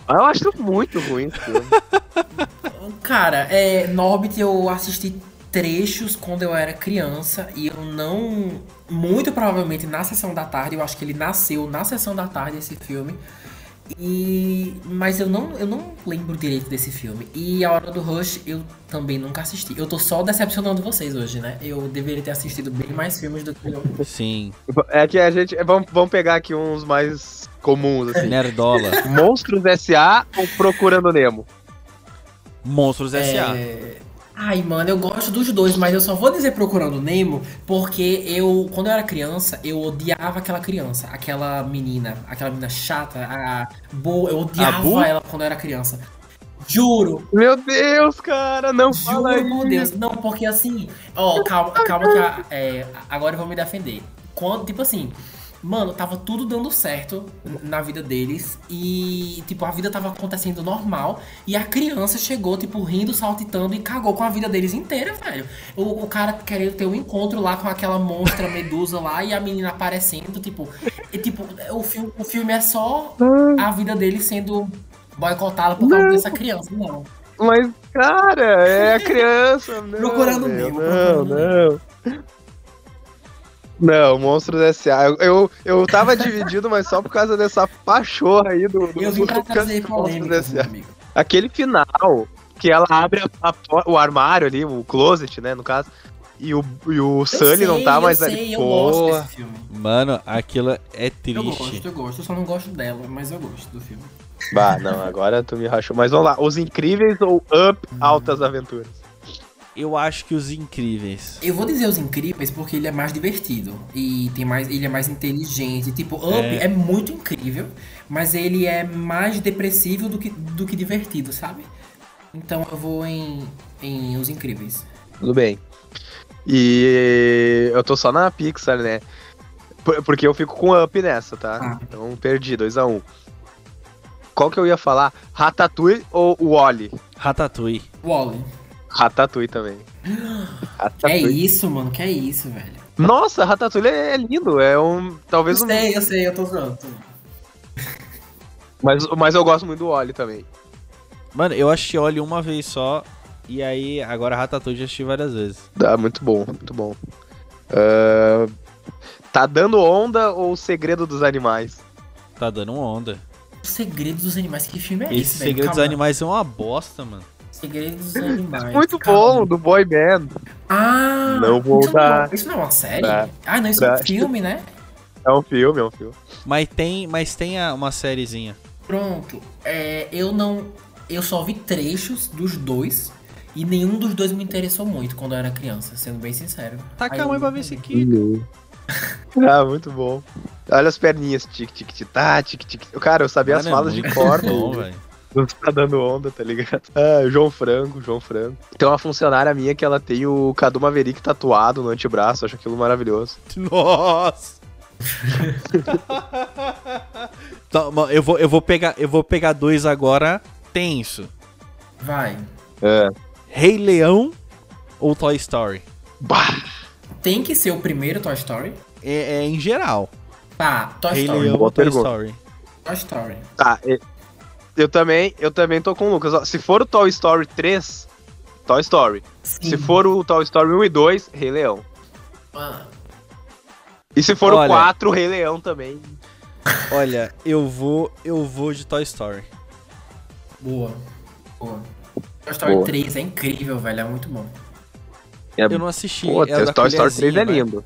[SPEAKER 2] Eu acho muito ruim esse filme.
[SPEAKER 3] Cara, é, Norbit eu assisti trechos quando eu era criança e eu não. Muito provavelmente na sessão da tarde, eu acho que ele nasceu na sessão da tarde esse filme. E. Mas eu não, eu não lembro direito desse filme. E A Hora do Rush eu também nunca assisti. Eu tô só decepcionando vocês hoje, né? Eu deveria ter assistido bem mais filmes do que eu.
[SPEAKER 1] Sim,
[SPEAKER 2] É que a gente. Vamos, vamos pegar aqui uns mais comuns, assim.
[SPEAKER 1] Nerdola.
[SPEAKER 2] Monstros S.A. ou Procurando Nemo?
[SPEAKER 1] Monstros S.A.
[SPEAKER 3] É... Ai, mano, eu gosto dos dois, mas eu só vou dizer Procurando Nemo porque eu, quando eu era criança, eu odiava aquela criança, aquela menina, aquela menina chata, a boa, eu odiava ela quando eu era criança. Juro,
[SPEAKER 2] Meu Deus, cara, não fala
[SPEAKER 3] juro
[SPEAKER 2] isso.
[SPEAKER 3] Deus. Não, porque assim, ó, calma, calma que a- é, agora eu vou me defender. Quando, tipo assim, mano, tava tudo dando certo na vida deles e, tipo, a vida tava acontecendo normal e a criança chegou, tipo, rindo, saltitando e cagou com a vida deles inteira, velho. O, o cara querendo ter um encontro lá com aquela monstra medusa lá e a menina aparecendo, tipo, e, tipo, o filme, o filme é só a vida deles sendo boicotada por causa dessa criança, não.
[SPEAKER 2] Mas, cara, é a criança. [LAUGHS] Não,
[SPEAKER 3] Procurando
[SPEAKER 2] meu,
[SPEAKER 3] Nemo,
[SPEAKER 2] Não,
[SPEAKER 3] procurando
[SPEAKER 2] não. Não, Monstros S.A. Eu, eu, eu tava dividido, mas só por causa dessa pachorra aí do, do
[SPEAKER 3] Eu vim pra trazer amigo.
[SPEAKER 2] Aquele final, que ela abre a- a o armário ali, o closet, né, no caso, e o, e o
[SPEAKER 3] Eu
[SPEAKER 2] Sully não
[SPEAKER 3] sei,
[SPEAKER 2] tá
[SPEAKER 3] eu
[SPEAKER 2] mais
[SPEAKER 3] sei,
[SPEAKER 2] ali.
[SPEAKER 3] Eu gosto
[SPEAKER 2] Pô,
[SPEAKER 3] desse filme.
[SPEAKER 1] Mano, aquilo é
[SPEAKER 3] Eu
[SPEAKER 1] triste.
[SPEAKER 3] gosto, eu gosto. Eu só não gosto dela, mas eu gosto do filme.
[SPEAKER 2] bah, não, agora tu me rachou. Mas vamos lá, Os Incríveis ou Up Altas Aventuras?
[SPEAKER 1] Eu acho que os incríveis.
[SPEAKER 3] Eu vou dizer Os Incríveis porque ele é mais divertido. E tem mais, ele é mais inteligente. Tipo, Up
[SPEAKER 1] É.
[SPEAKER 3] é, muito incrível, mas ele é mais depressivo do que, do que divertido, sabe? Então eu vou em, em Os Incríveis.
[SPEAKER 2] Tudo bem. E eu tô só na Pixar, né? Por- Porque eu fico com Up nessa, tá?
[SPEAKER 3] Ah.
[SPEAKER 2] Então perdi, 2x1. Qual que eu ia falar? Ratatouille ou Wally?
[SPEAKER 1] Ratatouille.
[SPEAKER 3] Wally.
[SPEAKER 2] Ratatouille também.
[SPEAKER 3] É
[SPEAKER 2] Ratatouille.
[SPEAKER 3] isso, mano. Que é isso, velho.
[SPEAKER 2] Nossa, Ratatouille é lindo. É um. Talvez
[SPEAKER 3] Eu
[SPEAKER 2] um.
[SPEAKER 3] sei, eu sei, eu tô zoando. tô- [LAUGHS]
[SPEAKER 2] Mas, mas eu gosto muito do Wally também.
[SPEAKER 1] Mano, eu assisti Oli uma vez só. E aí, agora Ratatouille já assisti várias vezes.
[SPEAKER 2] Ah, muito bom, muito bom. Ah, tá dando onda ou o segredo dos animais?
[SPEAKER 1] Tá dando onda.
[SPEAKER 3] O Segredo dos Animais. Que filme é
[SPEAKER 1] Esse
[SPEAKER 3] esse, velho?
[SPEAKER 1] Segredo dos
[SPEAKER 3] Calma.
[SPEAKER 1] Animais é uma bosta, mano.
[SPEAKER 3] Segredo dos Animais.
[SPEAKER 2] Muito
[SPEAKER 3] Calma.
[SPEAKER 2] bom, do Boy Band.
[SPEAKER 3] Ah!
[SPEAKER 2] Não vou
[SPEAKER 3] isso
[SPEAKER 2] dar.
[SPEAKER 3] Não, isso não é uma série? Ah, não, isso é um filme, né?
[SPEAKER 2] É um filme, é um filme.
[SPEAKER 1] Mas tem, mas tem uma sériezinha.
[SPEAKER 3] Pronto. É, eu não. Eu só vi trechos dos dois. E nenhum dos dois me interessou muito quando eu era criança, sendo bem sincero.
[SPEAKER 1] Taca
[SPEAKER 3] Aí
[SPEAKER 1] a mãe pra ver se
[SPEAKER 3] vi.
[SPEAKER 1] aqui.
[SPEAKER 2] Ah, muito bom. Olha as perninhas, tic, tic, tic, tá, tic, tic. Cara, eu sabia as
[SPEAKER 1] Mano, é
[SPEAKER 2] falas de
[SPEAKER 1] muito
[SPEAKER 2] cor.
[SPEAKER 1] Bom, velho.
[SPEAKER 2] Não tá dando onda, tá ligado? Ah, [LAUGHS] João Franco, João Franco. Tem uma funcionária minha que ela tem o Cadu Maverick tatuado no antebraço, acho aquilo maravilhoso. [LAUGHS]
[SPEAKER 1] Nossa! Tá, mano, eu vou, eu vou pegar, eu vou pegar dois agora tenso.
[SPEAKER 3] Vai.
[SPEAKER 2] É.
[SPEAKER 1] Rei Leão ou Toy Story?
[SPEAKER 2] Bah!
[SPEAKER 3] Tem que ser o primeiro Toy Story?
[SPEAKER 1] É, é em geral.
[SPEAKER 3] Tá, Toy
[SPEAKER 1] Rei
[SPEAKER 3] Story.
[SPEAKER 1] Leão
[SPEAKER 2] Boa
[SPEAKER 1] ou Toy
[SPEAKER 2] pergunta.
[SPEAKER 1] Story?
[SPEAKER 3] Toy Story.
[SPEAKER 2] Tá, e- eu também, eu também tô com o Lucas. Se for o Toy Story 3, Toy Story.
[SPEAKER 3] Sim.
[SPEAKER 2] Se for o Toy Story 1 e 2, Rei Leão.
[SPEAKER 3] Ah,
[SPEAKER 2] E se for
[SPEAKER 1] Olha.
[SPEAKER 2] o 4, Rei Leão também.
[SPEAKER 1] Olha, eu vou, eu vou de Toy Story.
[SPEAKER 3] boa. Boa. Toy Story
[SPEAKER 2] Boa.
[SPEAKER 3] 3 é incrível, velho. É muito bom.
[SPEAKER 2] É,
[SPEAKER 1] Eu não assisti.
[SPEAKER 2] pô,
[SPEAKER 1] é
[SPEAKER 2] Toy Story 3 é
[SPEAKER 1] vai?
[SPEAKER 2] lindo.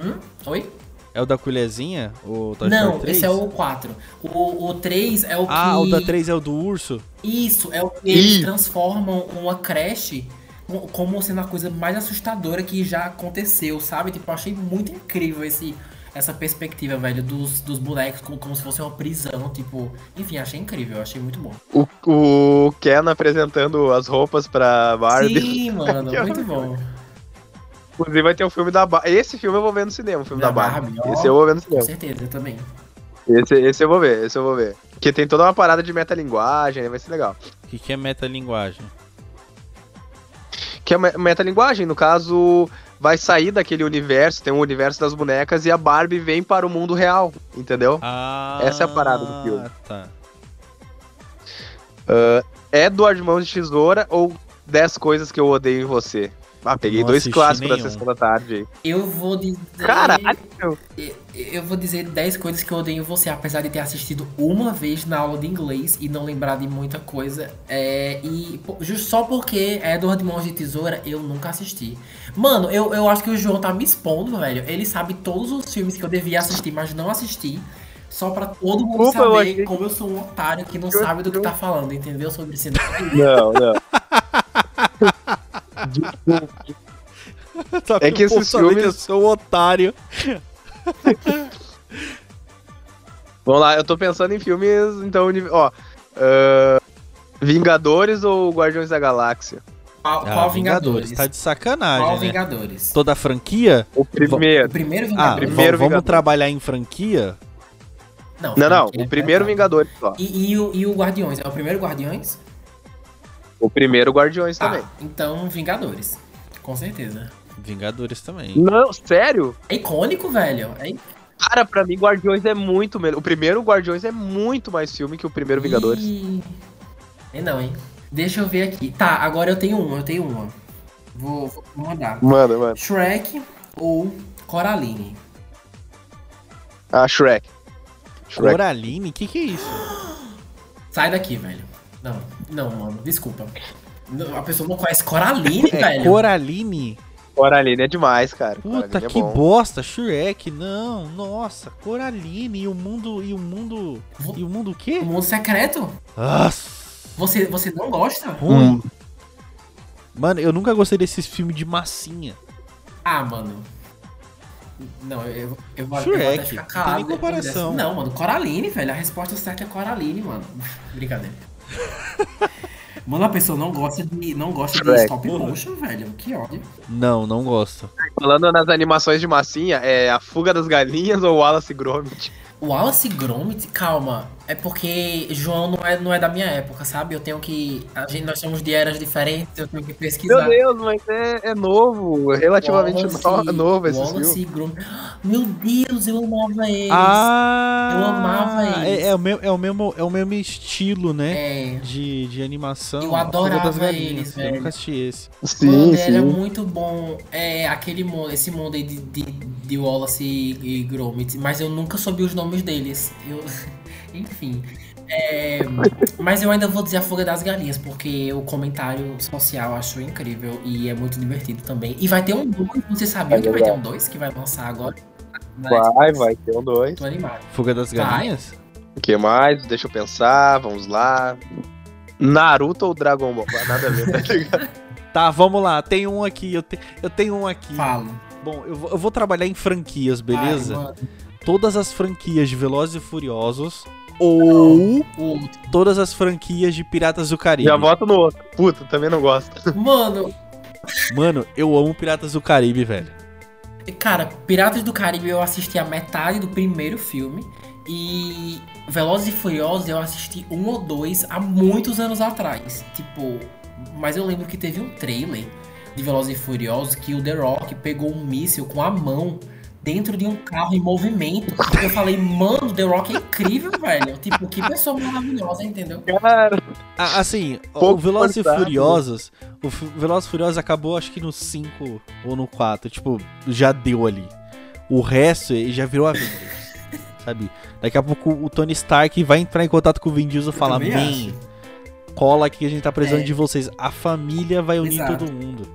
[SPEAKER 3] Hum? Oi?
[SPEAKER 1] É o da colherzinha? O Toy
[SPEAKER 3] não,
[SPEAKER 1] Story 3?
[SPEAKER 3] esse é o 4. O, o 3 é o que.
[SPEAKER 1] Ah, o da 3 é o do urso?
[SPEAKER 3] Isso, é o que eles
[SPEAKER 2] Ih.
[SPEAKER 3] transformam uma creche co- como sendo a coisa mais assustadora que já aconteceu, sabe? Tipo, eu achei muito incrível esse, essa perspectiva, velho, dos, dos bonecos como, como se fosse uma prisão, tipo... Enfim, achei incrível, achei muito bom.
[SPEAKER 2] O, o Ken apresentando as roupas pra Barbie.
[SPEAKER 3] Sim, mano, [LAUGHS] muito bom.
[SPEAKER 2] Inclusive vai ter o filme da Barbie. Esse filme eu vou ver no cinema, o filme
[SPEAKER 3] Da
[SPEAKER 2] da, Barbie.
[SPEAKER 3] Barbie.
[SPEAKER 2] Esse eu vou ver no
[SPEAKER 3] Com
[SPEAKER 2] cinema.
[SPEAKER 3] certeza, eu também.
[SPEAKER 2] Esse, esse eu vou ver, esse eu vou ver. Porque tem toda uma parada de metalinguagem, vai ser legal.
[SPEAKER 1] O que, que é metalinguagem?
[SPEAKER 2] Que é me- metalinguagem, no caso, vai sair daquele universo, tem um universo das bonecas, e a Barbie vem para o mundo real, entendeu?
[SPEAKER 1] Ah,
[SPEAKER 2] Essa é a parada do filme.
[SPEAKER 1] tá.
[SPEAKER 2] É Eduardo Mãos de Tesoura ou 10 coisas que eu odeio em você? Ah, peguei dois clássicos da
[SPEAKER 1] nenhum.
[SPEAKER 2] sessão da tarde aí.
[SPEAKER 3] Eu vou dizer...
[SPEAKER 2] Caralho!
[SPEAKER 3] Eu- Eu vou dizer 10 coisas que eu odeio em você, apesar de ter assistido uma vez na aula de inglês e não lembrar de muita coisa. É, e pô, justo só porque é Edward Mãos de Tesoura, eu nunca assisti. Mano, eu, eu acho que o João tá me expondo, velho. Ele sabe todos os filmes que eu devia assistir, mas não assisti. Só pra todo mundo
[SPEAKER 2] eu
[SPEAKER 3] saber
[SPEAKER 2] achei-
[SPEAKER 3] como eu sou um otário que não
[SPEAKER 2] Eu-
[SPEAKER 3] sabe do que
[SPEAKER 2] eu-
[SPEAKER 3] tá falando, entendeu? Sobre cinema.
[SPEAKER 2] Não, não. [LAUGHS]
[SPEAKER 1] Só [LAUGHS]
[SPEAKER 2] É que esses filmes-
[SPEAKER 1] eu sou um otário. [LAUGHS]
[SPEAKER 2] Vamos lá, eu tô pensando em filmes, então, ó. ah, Vingadores ou Guardiões da Galáxia?
[SPEAKER 3] Qual,
[SPEAKER 1] Ah,
[SPEAKER 3] qual Vingadores?
[SPEAKER 1] Tá de sacanagem,
[SPEAKER 3] Qual
[SPEAKER 1] né?
[SPEAKER 3] Vingadores?
[SPEAKER 1] Toda a franquia?
[SPEAKER 2] O
[SPEAKER 3] O
[SPEAKER 2] primeiro.
[SPEAKER 3] primeiro
[SPEAKER 1] Ah,
[SPEAKER 3] Vingadores?
[SPEAKER 1] va-
[SPEAKER 2] Primeiro
[SPEAKER 1] vamos
[SPEAKER 2] Vingador.
[SPEAKER 1] trabalhar em franquia?
[SPEAKER 3] Não,
[SPEAKER 2] Não, não, o primeiro
[SPEAKER 3] é,
[SPEAKER 2] Vingadores só.
[SPEAKER 3] E, e o, e o Guardiões? É o primeiro Guardiões?
[SPEAKER 2] O primeiro Guardiões também.
[SPEAKER 3] Ah, então Vingadores. Com certeza.
[SPEAKER 1] Vingadores também.
[SPEAKER 2] Não, sério?
[SPEAKER 3] É icônico, velho. É...
[SPEAKER 2] Cara, pra mim, Guardiões é muito melhor. O primeiro Guardiões é muito mais filme que o primeiro Vingadores.
[SPEAKER 3] Ih, É não, hein? Deixa eu ver aqui. Tá, agora eu tenho uma, eu tenho uma. Vou, vou mandar.
[SPEAKER 2] Mano, mano.
[SPEAKER 3] Shrek ou Coraline?
[SPEAKER 2] Ah, Shrek. Shrek.
[SPEAKER 1] Coraline? O que, que é isso? [GASPS]
[SPEAKER 3] Sai daqui, velho. Não, não, mano. Desculpa. Não, A pessoa não conhece Coraline,
[SPEAKER 1] É
[SPEAKER 3] velho.
[SPEAKER 1] Coraline?
[SPEAKER 2] Coraline é demais, cara.
[SPEAKER 1] Puta
[SPEAKER 2] Coraline é
[SPEAKER 1] que
[SPEAKER 2] bom.
[SPEAKER 1] bosta, Shrek, não, nossa, Coraline e o mundo e o mundo e o mundo o
[SPEAKER 3] O
[SPEAKER 1] quê?
[SPEAKER 3] Mundo Secreto?
[SPEAKER 1] Nossa,
[SPEAKER 3] Você, você não gosta?
[SPEAKER 1] ruim.
[SPEAKER 2] Hum.
[SPEAKER 1] Mano, eu nunca gostei desses filmes de massinha.
[SPEAKER 3] Ah, mano. Não, eu, eu, eu,
[SPEAKER 1] Shrek,
[SPEAKER 3] vou até ficar
[SPEAKER 1] não
[SPEAKER 3] calado.
[SPEAKER 1] tem nem
[SPEAKER 3] depois
[SPEAKER 1] comparação.
[SPEAKER 3] Não, mano, Coraline, velho. A resposta certa é Coraline, mano. [LAUGHS] Brincadeira. [LAUGHS] Mano, a pessoa não gosta de, não gosta de stop motion, velho. Que ódio.
[SPEAKER 1] Não, não gosto.
[SPEAKER 2] Falando nas animações de massinha, é A Fuga das Galinhas ou Wallace e Gromit?
[SPEAKER 3] O Wallace Gromit, calma, é porque João não é, não é da minha época, sabe? Eu tenho que. A gente, nós somos de eras diferentes, eu tenho que
[SPEAKER 2] Meu
[SPEAKER 3] pesquisar.
[SPEAKER 2] Deus, mas é, é novo, relativamente
[SPEAKER 3] Wallace-
[SPEAKER 2] no- novo esse
[SPEAKER 3] Wallace
[SPEAKER 2] filme.
[SPEAKER 3] Gromit. Meu Deus, eu amava eles.
[SPEAKER 1] Ah,
[SPEAKER 3] Eu amava
[SPEAKER 1] é,
[SPEAKER 3] eles.
[SPEAKER 1] é o mesmo, é o mesmo, é o mesmo estilo, né?
[SPEAKER 3] É.
[SPEAKER 1] De, de animação.
[SPEAKER 3] Eu adorava
[SPEAKER 1] das Galinhas.
[SPEAKER 3] eles,
[SPEAKER 1] Eu
[SPEAKER 3] velho.
[SPEAKER 1] nunca assisti esse.
[SPEAKER 3] Mano, era muito bom. É, aquele mundo, esse mundo aí de, de, de Wallace e, e Gromit. Mas eu nunca soube os nomes deles. Eu, enfim. É, mas eu ainda vou dizer a Fuga das Galinhas, porque o comentário social eu acho incrível e é muito divertido também. E vai ter um 2, você sabia
[SPEAKER 2] É
[SPEAKER 3] que vai ter um 2 que vai lançar agora?
[SPEAKER 2] Vai, vai ter um dois.
[SPEAKER 3] Tô animado.
[SPEAKER 1] Fuga das
[SPEAKER 3] Vai.
[SPEAKER 1] Galinhas?
[SPEAKER 2] O que mais? Deixa eu pensar, vamos lá. Naruto ou Dragon Ball? Nada a ver, tá ligado? [LAUGHS]
[SPEAKER 1] Tá, vamos lá. Tem um aqui. Eu, te- eu tenho um aqui.
[SPEAKER 3] Falo.
[SPEAKER 1] Bom, eu vou, eu vou trabalhar em franquias, beleza?
[SPEAKER 3] Ai,
[SPEAKER 1] Todas as franquias de Velozes e Furiosos ou todas as franquias de Piratas do Caribe.
[SPEAKER 2] Já voto no outro. Puta, também não gosto. [LAUGHS]
[SPEAKER 3] Mano,
[SPEAKER 1] Mano, eu amo Piratas do Caribe, velho.
[SPEAKER 3] Cara, Piratas do Caribe eu assisti a metade do primeiro filme. E Velozes e Furiosos eu assisti um ou dois há muitos anos atrás. Tipo, mas eu lembro que teve um trailer de Velozes e Furiosos que o The Rock pegou um míssil com a mão dentro de um carro em movimento. Eu falei, mano, The Rock é incrível, velho. Tipo, que pessoa maravilhosa, entendeu?
[SPEAKER 2] Cara,
[SPEAKER 1] Ah, assim, o
[SPEAKER 2] Pouco
[SPEAKER 1] Velozes e. Furiosos, o Velozes e Furiosos acabou acho que no 5 ou no 4, tipo, já deu ali. O resto ele já virou Avengers. sabe? Daqui a pouco o Tony Stark vai entrar em contato com o Vin Diesel e falar: "Man, cola aqui que a gente tá precisando
[SPEAKER 3] É.
[SPEAKER 1] de vocês. A família vai unir
[SPEAKER 3] Exato.
[SPEAKER 1] todo mundo.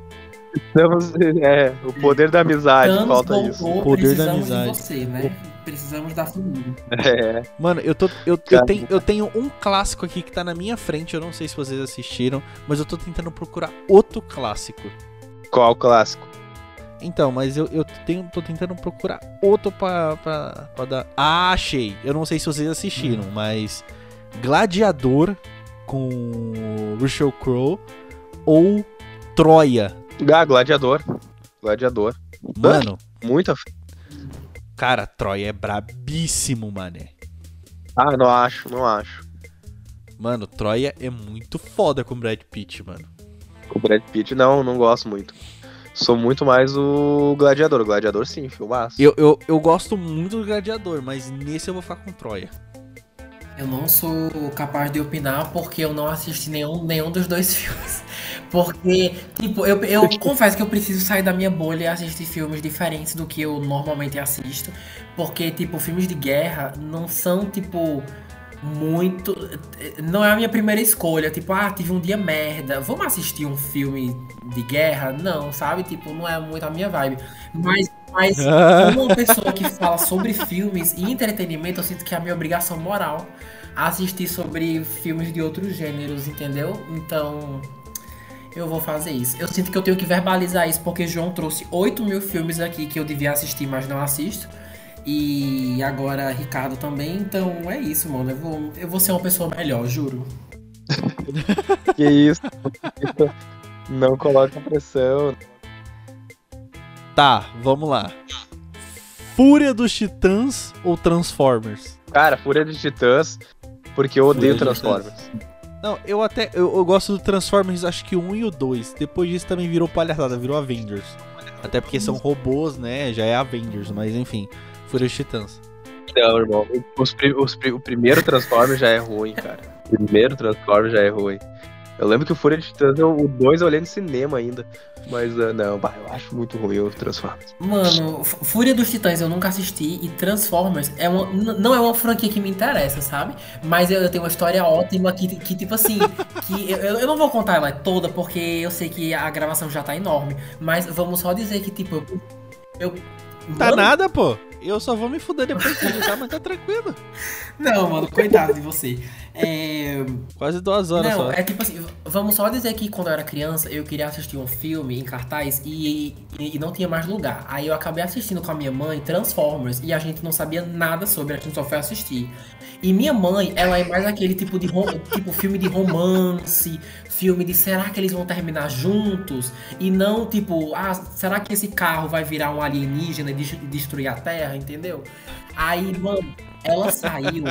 [SPEAKER 2] Estamos, é, o poder da amizade,
[SPEAKER 3] Thanos
[SPEAKER 2] falta
[SPEAKER 3] voltou,
[SPEAKER 2] isso.
[SPEAKER 1] Poder da
[SPEAKER 3] precisamos
[SPEAKER 1] amizade.
[SPEAKER 3] de você, né? Precisamos da família.
[SPEAKER 2] É.
[SPEAKER 1] Mano, eu, tô, eu, eu, tenho, eu tenho um clássico aqui que tá na minha frente, eu não sei se vocês assistiram, mas eu tô tentando procurar outro clássico.
[SPEAKER 2] Qual clássico?
[SPEAKER 1] Então, mas eu, eu tenho, tô tentando procurar outro pra, pra, pra dar. Ah, achei! Eu não sei se vocês assistiram, mas. Gladiador com Russell Crowe ou Troia.
[SPEAKER 2] Ah, Gladiador. Gladiador.
[SPEAKER 1] Mano,
[SPEAKER 2] Muita.
[SPEAKER 1] cara, Troia é brabíssimo, mané.
[SPEAKER 2] Ah, não acho, não acho.
[SPEAKER 1] Mano, Troia é muito foda com Brad Pitt, mano.
[SPEAKER 2] Com o Brad Pitt, não, não gosto muito. Sou muito mais o Gladiador. O Gladiador, sim, filmaço.
[SPEAKER 1] Eu, eu, eu gosto muito do Gladiador, mas nesse eu vou ficar com Troia.
[SPEAKER 3] Eu não sou capaz de opinar porque eu não assisti nenhum, nenhum dos dois [LAUGHS] filmes. Porque, tipo, eu, eu confesso que eu preciso sair da minha bolha e assistir filmes diferentes do que eu normalmente assisto. Porque, tipo, filmes de guerra não são, tipo, muito. Não é a minha primeira escolha. Tipo, ah, tive um dia merda. Vamos assistir um filme de guerra? Não, sabe? Tipo, não é muito a minha vibe. Mas. Mas como [LAUGHS] uma pessoa que fala sobre filmes e entretenimento, eu sinto que é a minha obrigação moral assistir sobre filmes de outros gêneros, entendeu? Então, eu vou fazer isso. Eu sinto que eu tenho que verbalizar isso porque João trouxe 8 mil filmes aqui que eu devia assistir, mas não assisto. E agora Ricardo também, então é isso, mano. Eu vou, eu vou ser uma pessoa melhor, juro. [LAUGHS]
[SPEAKER 2] Que isso? não coloca pressão.
[SPEAKER 1] Tá, vamos lá. Fúria dos Titãs ou Transformers?
[SPEAKER 2] Cara, Fúria de Titãs, porque eu odeio
[SPEAKER 1] Fúria
[SPEAKER 2] Transformers.
[SPEAKER 1] Não, eu até. Eu, eu gosto do Transformers, acho que o 1 e o 2. Depois disso também virou palhaçada, virou Avengers. Até porque são robôs, né? Já é Avengers, mas enfim. Fúria dos Titãs.
[SPEAKER 2] Não, irmão. Os os o primeiro Transformers já é ruim, cara. O primeiro Transformers já é ruim. Eu lembro que o Fúria de Titãs, eu- o 2 eu olhei no cinema ainda. Mas ah, não, bah, eu acho muito ruim o Transformers.
[SPEAKER 3] Mano, Fúria dos Titãs eu nunca assisti e Transformers é uma, não é uma franquia que me interessa, sabe? Mas eu, eu tenho uma história ótima que, que tipo assim, [LAUGHS] que eu, eu não vou contar ela toda porque eu sei que a gravação já tá enorme, mas vamos só dizer que tipo eu, eu
[SPEAKER 1] Tá
[SPEAKER 3] Mano,
[SPEAKER 1] nada, pô. Eu só vou me fuder depois que editar, mas tá tranquilo.
[SPEAKER 3] Não, mano, coitado de você. É,
[SPEAKER 1] Quase duas horas
[SPEAKER 3] Não,
[SPEAKER 1] só.
[SPEAKER 3] é tipo assim, vamos só dizer que quando eu era criança, eu queria assistir um filme em cartaz e, e, e não tinha mais lugar. Aí eu acabei assistindo com a minha mãe Transformers e a gente não sabia nada sobre, a gente só foi assistir. E minha mãe, ela é mais aquele tipo de tipo filme de romance, filme de será que eles vão terminar juntos? E não tipo, ah, será que esse carro vai virar um alienígena e des- destruir a Terra, entendeu? Aí, mano, ela saiu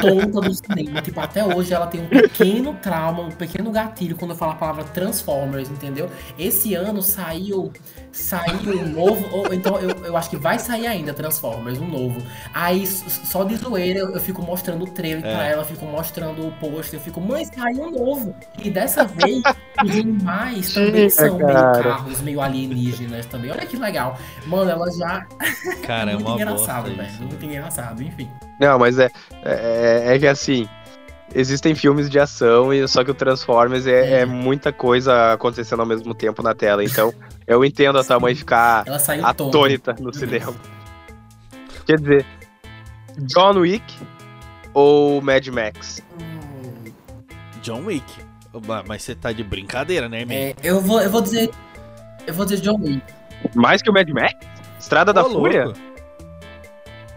[SPEAKER 3] tonta do cinema. Tipo, até hoje ela tem um pequeno trauma, um pequeno gatilho quando eu falo a palavra Transformers, entendeu? Esse ano saiu. Saiu um novo. Ou, então eu, eu acho que vai sair ainda Transformers, um novo. Aí só de zoeira eu, eu fico mostrando o trailer pra
[SPEAKER 1] É.
[SPEAKER 3] ela, eu fico mostrando o post, eu fico, mãe, saiu um novo. E dessa vez os animais também são meio
[SPEAKER 2] cara.
[SPEAKER 3] carros, meio alienígenas também. Olha que legal. Mano, ela já.
[SPEAKER 1] Cara, [LAUGHS] é
[SPEAKER 3] muito
[SPEAKER 1] uma
[SPEAKER 3] engraçado, velho. Muito engraçado, enfim.
[SPEAKER 2] Não, mas é, é, é que assim, existem filmes de ação, e só que o Transformers é,
[SPEAKER 3] É.
[SPEAKER 2] é muita coisa acontecendo ao mesmo tempo na tela. Então, eu entendo a tua mãe ficar atônita no cinema. Quer dizer, John Wick ou Mad Max?
[SPEAKER 3] Hum,
[SPEAKER 1] John Wick. Mas você tá de brincadeira, né, man?
[SPEAKER 3] é, eu, vou, eu vou dizer. Eu vou dizer John Wick.
[SPEAKER 2] Mais que o Mad Max? Estrada da
[SPEAKER 1] Ô,
[SPEAKER 2] Fúria?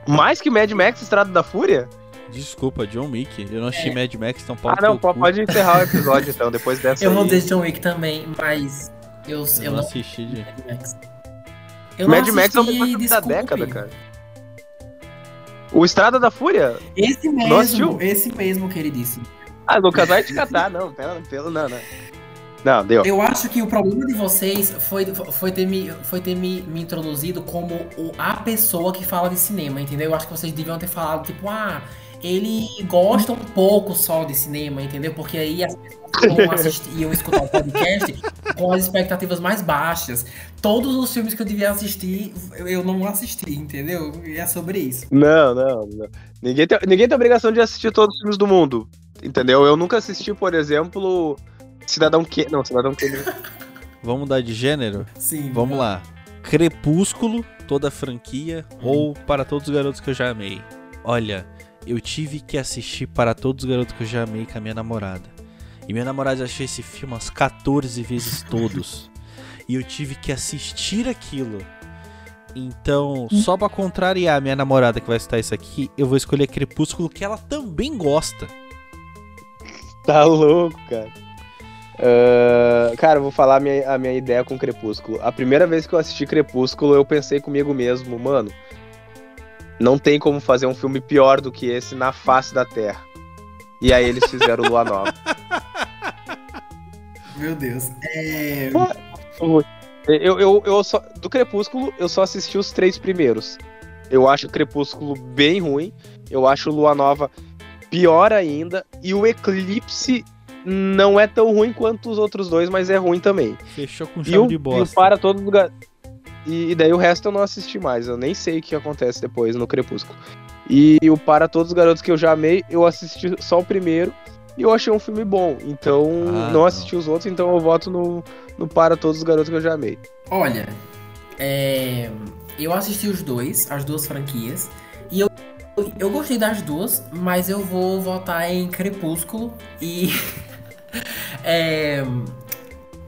[SPEAKER 2] Mais que Mad Max Estrada da Fúria?
[SPEAKER 1] Desculpa, John Wick. Eu não assisti
[SPEAKER 3] É.
[SPEAKER 1] Mad Max, então pau
[SPEAKER 2] Ah, não,
[SPEAKER 1] cu.
[SPEAKER 2] pode encerrar o episódio então, depois [LAUGHS] dessa
[SPEAKER 3] Eu vou
[SPEAKER 2] aí.
[SPEAKER 3] dizer John Wick também, mas. Eu, eu,
[SPEAKER 1] Eu não
[SPEAKER 3] não.
[SPEAKER 1] assisti. De...
[SPEAKER 3] Mad Max. Eu não
[SPEAKER 2] Mad Max é o
[SPEAKER 3] assisti,
[SPEAKER 2] melhor filme da década, cara. O Estrada da Fúria?
[SPEAKER 3] Esse
[SPEAKER 2] Não
[SPEAKER 3] mesmo, esse mesmo, queridíssimo.
[SPEAKER 2] Ah, Lucas, vai te catar. Não, pelo, pelo não, não. Não, deu.
[SPEAKER 3] Eu acho que o problema de vocês foi, foi ter, me, foi ter me, me introduzido como o, a pessoa que fala de cinema, entendeu? Eu acho que vocês deviam ter falado, tipo, ah, ele gosta um pouco só de cinema, entendeu? Porque aí as pessoas iam assistir, iam escutar o podcast com as expectativas mais baixas. Todos os filmes que eu devia assistir, eu não assisti, entendeu? E é sobre isso.
[SPEAKER 2] Não, não, não. Ninguém tem, ninguém tem obrigação de assistir todos os filmes do mundo. entendeu? Eu nunca assisti, por exemplo, Cidadão Kane. Não, Cidadão Kane. [LAUGHS]
[SPEAKER 1] Vamos mudar de gênero?
[SPEAKER 3] Sim.
[SPEAKER 1] Vamos lá. Crepúsculo, toda a franquia, ou Para Todos os Garotos que eu já amei? Olha, eu tive que assistir Para Todos os Garotos que eu já amei com a minha namorada. E minha namorada já assistiu esse filme umas 14 vezes [LAUGHS] todos. e eu tive que assistir aquilo. Então, só pra contrariar a minha namorada que vai estar isso aqui, eu vou escolher Crepúsculo, que ela também gosta.
[SPEAKER 2] Tá louco, cara. Ah, cara, eu vou falar a minha, a minha ideia com Crepúsculo. A primeira vez que eu assisti Crepúsculo, eu pensei comigo mesmo, mano. Não tem como fazer um filme pior do que esse na face da Terra. E aí eles fizeram Lua Nova. [LAUGHS]
[SPEAKER 3] Meu Deus. É.
[SPEAKER 2] Eu, eu, eu só, do Crepúsculo, eu só assisti os três primeiros. Eu acho o Crepúsculo bem ruim. Eu acho Lua Nova pior ainda. E o Eclipse não é tão ruim quanto os outros dois, mas é ruim também.
[SPEAKER 1] Fechou com
[SPEAKER 2] E
[SPEAKER 1] chave
[SPEAKER 2] o,
[SPEAKER 1] de
[SPEAKER 2] e o
[SPEAKER 1] bosta.
[SPEAKER 2] Para Todos os Ga- e, daí o resto eu não assisti mais. Eu nem sei o que acontece depois no Crepúsculo. E, o Para Todos os Garotos que eu já amei, eu assisti só o primeiro. E eu achei um filme bom. Então,
[SPEAKER 1] Ah,
[SPEAKER 2] não
[SPEAKER 1] não.
[SPEAKER 2] assisti os outros, então eu voto no, no Para Todos os Garotos que eu já amei.
[SPEAKER 3] Olha, é, eu assisti os dois, as duas franquias, e eu, eu gostei das duas, mas eu vou votar em Crepúsculo e. [LAUGHS] é,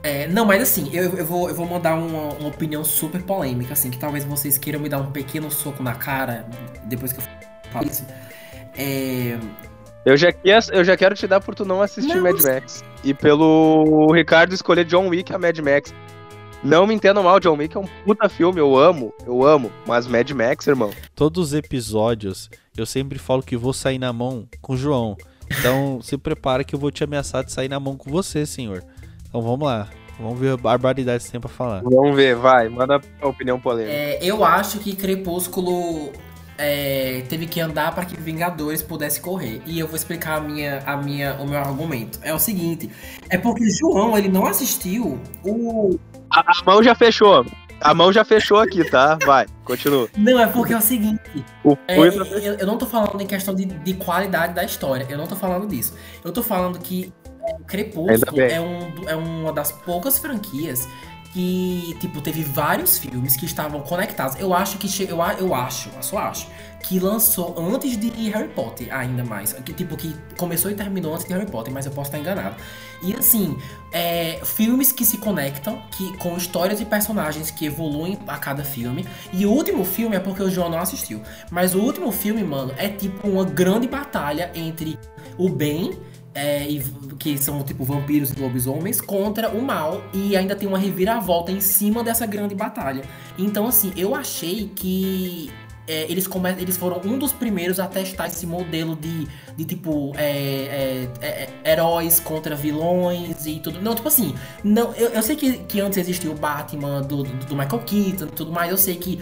[SPEAKER 3] é, não, mas assim, eu, eu, vou, eu vou mandar uma, uma opinião super polêmica, assim, que talvez vocês queiram me dar um pequeno soco na cara depois que eu falo isso. É,
[SPEAKER 2] Eu já, quer- eu já quero te dar por tu não assistir
[SPEAKER 3] Não,
[SPEAKER 2] Mad Max. E pelo Ricardo escolher John Wick a Mad Max. Não me entendam mal, John Wick é um puta filme, eu amo, eu amo. Mas Mad Max, irmão.
[SPEAKER 1] Todos os episódios, eu sempre falo que vou sair na mão com o João. Então, se prepara que eu vou te ameaçar de sair na mão com você, senhor. Então, vamos lá. Vamos ver a barbaridade que você tem pra falar.
[SPEAKER 2] Vamos ver, vai, manda a opinião polêmica.
[SPEAKER 3] É, eu acho que Crepúsculo é, teve que andar para que Vingadores pudesse correr. E eu vou explicar a minha, a minha, o meu argumento. É o seguinte: é porque João ele não assistiu o.
[SPEAKER 2] A, a mão já fechou. A mão já fechou aqui, tá? Vai, continua.
[SPEAKER 3] Não, é porque é o seguinte.
[SPEAKER 2] O
[SPEAKER 3] É,
[SPEAKER 2] tá-
[SPEAKER 3] eu, eu não tô falando em questão de, de qualidade da história. Eu não tô falando disso. Eu tô falando que é, Crepúsculo é, um, é uma das poucas franquias que, tipo, teve vários filmes que estavam conectados. Eu acho que. Eu, eu acho, eu só acho. Que lançou antes de Harry Potter, ainda mais. Que, tipo, que começou e terminou antes de Harry Potter, mas eu posso estar enganado. E assim, é, filmes que se conectam, que com histórias e personagens que evoluem a cada filme. E o último filme é porque o João não assistiu. Mas o último filme, mano, é tipo uma grande batalha entre o bem, é, e- que são tipo vampiros e lobisomens, contra o mal. E ainda tem uma reviravolta em cima dessa grande batalha. Então, assim, eu achei que. é, eles, come... eles foram um dos primeiros a testar esse modelo de, de tipo, é, é, é, é, heróis contra vilões e tudo. Não, tipo assim, não, eu, eu sei que, que antes existia o Batman do, do, do Michael Keaton e tudo mais, eu sei que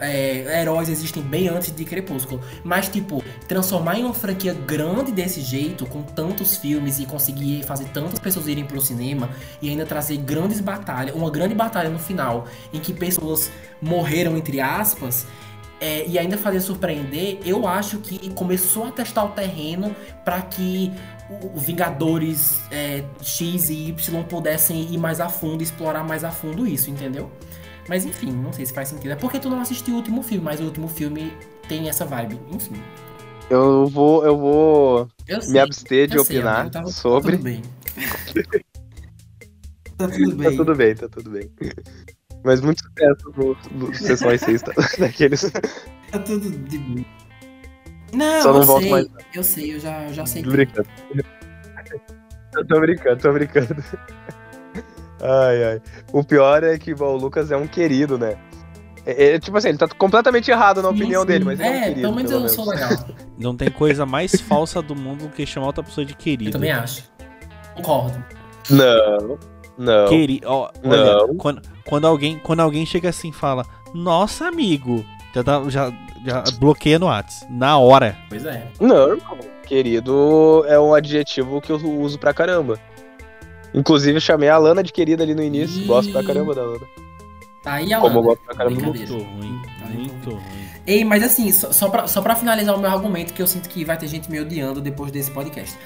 [SPEAKER 3] é, heróis existem bem antes de Crepúsculo. Mas, tipo, transformar em uma franquia grande desse jeito, com tantos filmes e conseguir fazer tantas pessoas irem pro cinema e ainda trazer grandes batalhas, uma grande batalha no final, em que pessoas morreram, entre aspas. é, e ainda fazer surpreender, eu acho que começou a testar o terreno para que os Vingadores é, X e Y pudessem ir mais a fundo, explorar mais a fundo isso, entendeu? Mas enfim, não sei se faz sentido. É porque tu não assistiu o último filme, mas o último filme tem essa vibe. Enfim.
[SPEAKER 2] Eu vou, eu vou
[SPEAKER 3] Eu sei,
[SPEAKER 2] me abster de
[SPEAKER 3] eu sei,
[SPEAKER 2] opinar
[SPEAKER 3] amigo, tá- tá
[SPEAKER 2] sobre.
[SPEAKER 3] tudo bem. [LAUGHS] tá tudo
[SPEAKER 2] Tá
[SPEAKER 3] bem.
[SPEAKER 2] tudo bem, tá tudo bem. Mas muito sucesso no, no Sessões 6 tá? daqueles.
[SPEAKER 3] Tá tudo de boa. Não,
[SPEAKER 2] Só não
[SPEAKER 3] eu
[SPEAKER 2] volto
[SPEAKER 3] sei,
[SPEAKER 2] mais.
[SPEAKER 3] eu sei, eu já, eu já sei.
[SPEAKER 2] Tô brincando. Eu [LAUGHS] tô brincando, tô brincando. Ai, ai. O pior é que bom, o Lucas é um querido, né? É, é, tipo assim, ele tá completamente errado na
[SPEAKER 3] Sim,
[SPEAKER 2] opinião
[SPEAKER 3] sim.
[SPEAKER 2] dele, mas ele é um
[SPEAKER 3] É,
[SPEAKER 2] querido.
[SPEAKER 3] pelo menos eu sou legal. [LAUGHS]
[SPEAKER 1] Não tem coisa mais falsa do mundo do que chamar outra pessoa de
[SPEAKER 3] Eu
[SPEAKER 1] querido.
[SPEAKER 3] também acho. Concordo.
[SPEAKER 2] Não, não.
[SPEAKER 1] Queri... ó, olha,
[SPEAKER 2] Não.
[SPEAKER 1] quando, quando, alguém, quando alguém chega assim e fala, nossa, amigo, já, dá, já, já bloqueia no Whats. Na hora.
[SPEAKER 3] Pois é.
[SPEAKER 2] Não, irmão. Querido é um adjetivo que eu uso pra caramba. Inclusive, eu chamei a Lana de querida ali no início.
[SPEAKER 3] Ih.
[SPEAKER 2] Gosto pra caramba da Lana.
[SPEAKER 3] Aí a
[SPEAKER 2] Como eu
[SPEAKER 3] Lana.
[SPEAKER 2] gosto pra caramba do
[SPEAKER 3] Brincadeira.
[SPEAKER 1] Muito ruim, muito ruim.
[SPEAKER 3] Ei, mas assim, só, só, pra, só pra finalizar o meu argumento, que eu sinto que vai ter gente me odiando depois desse podcast.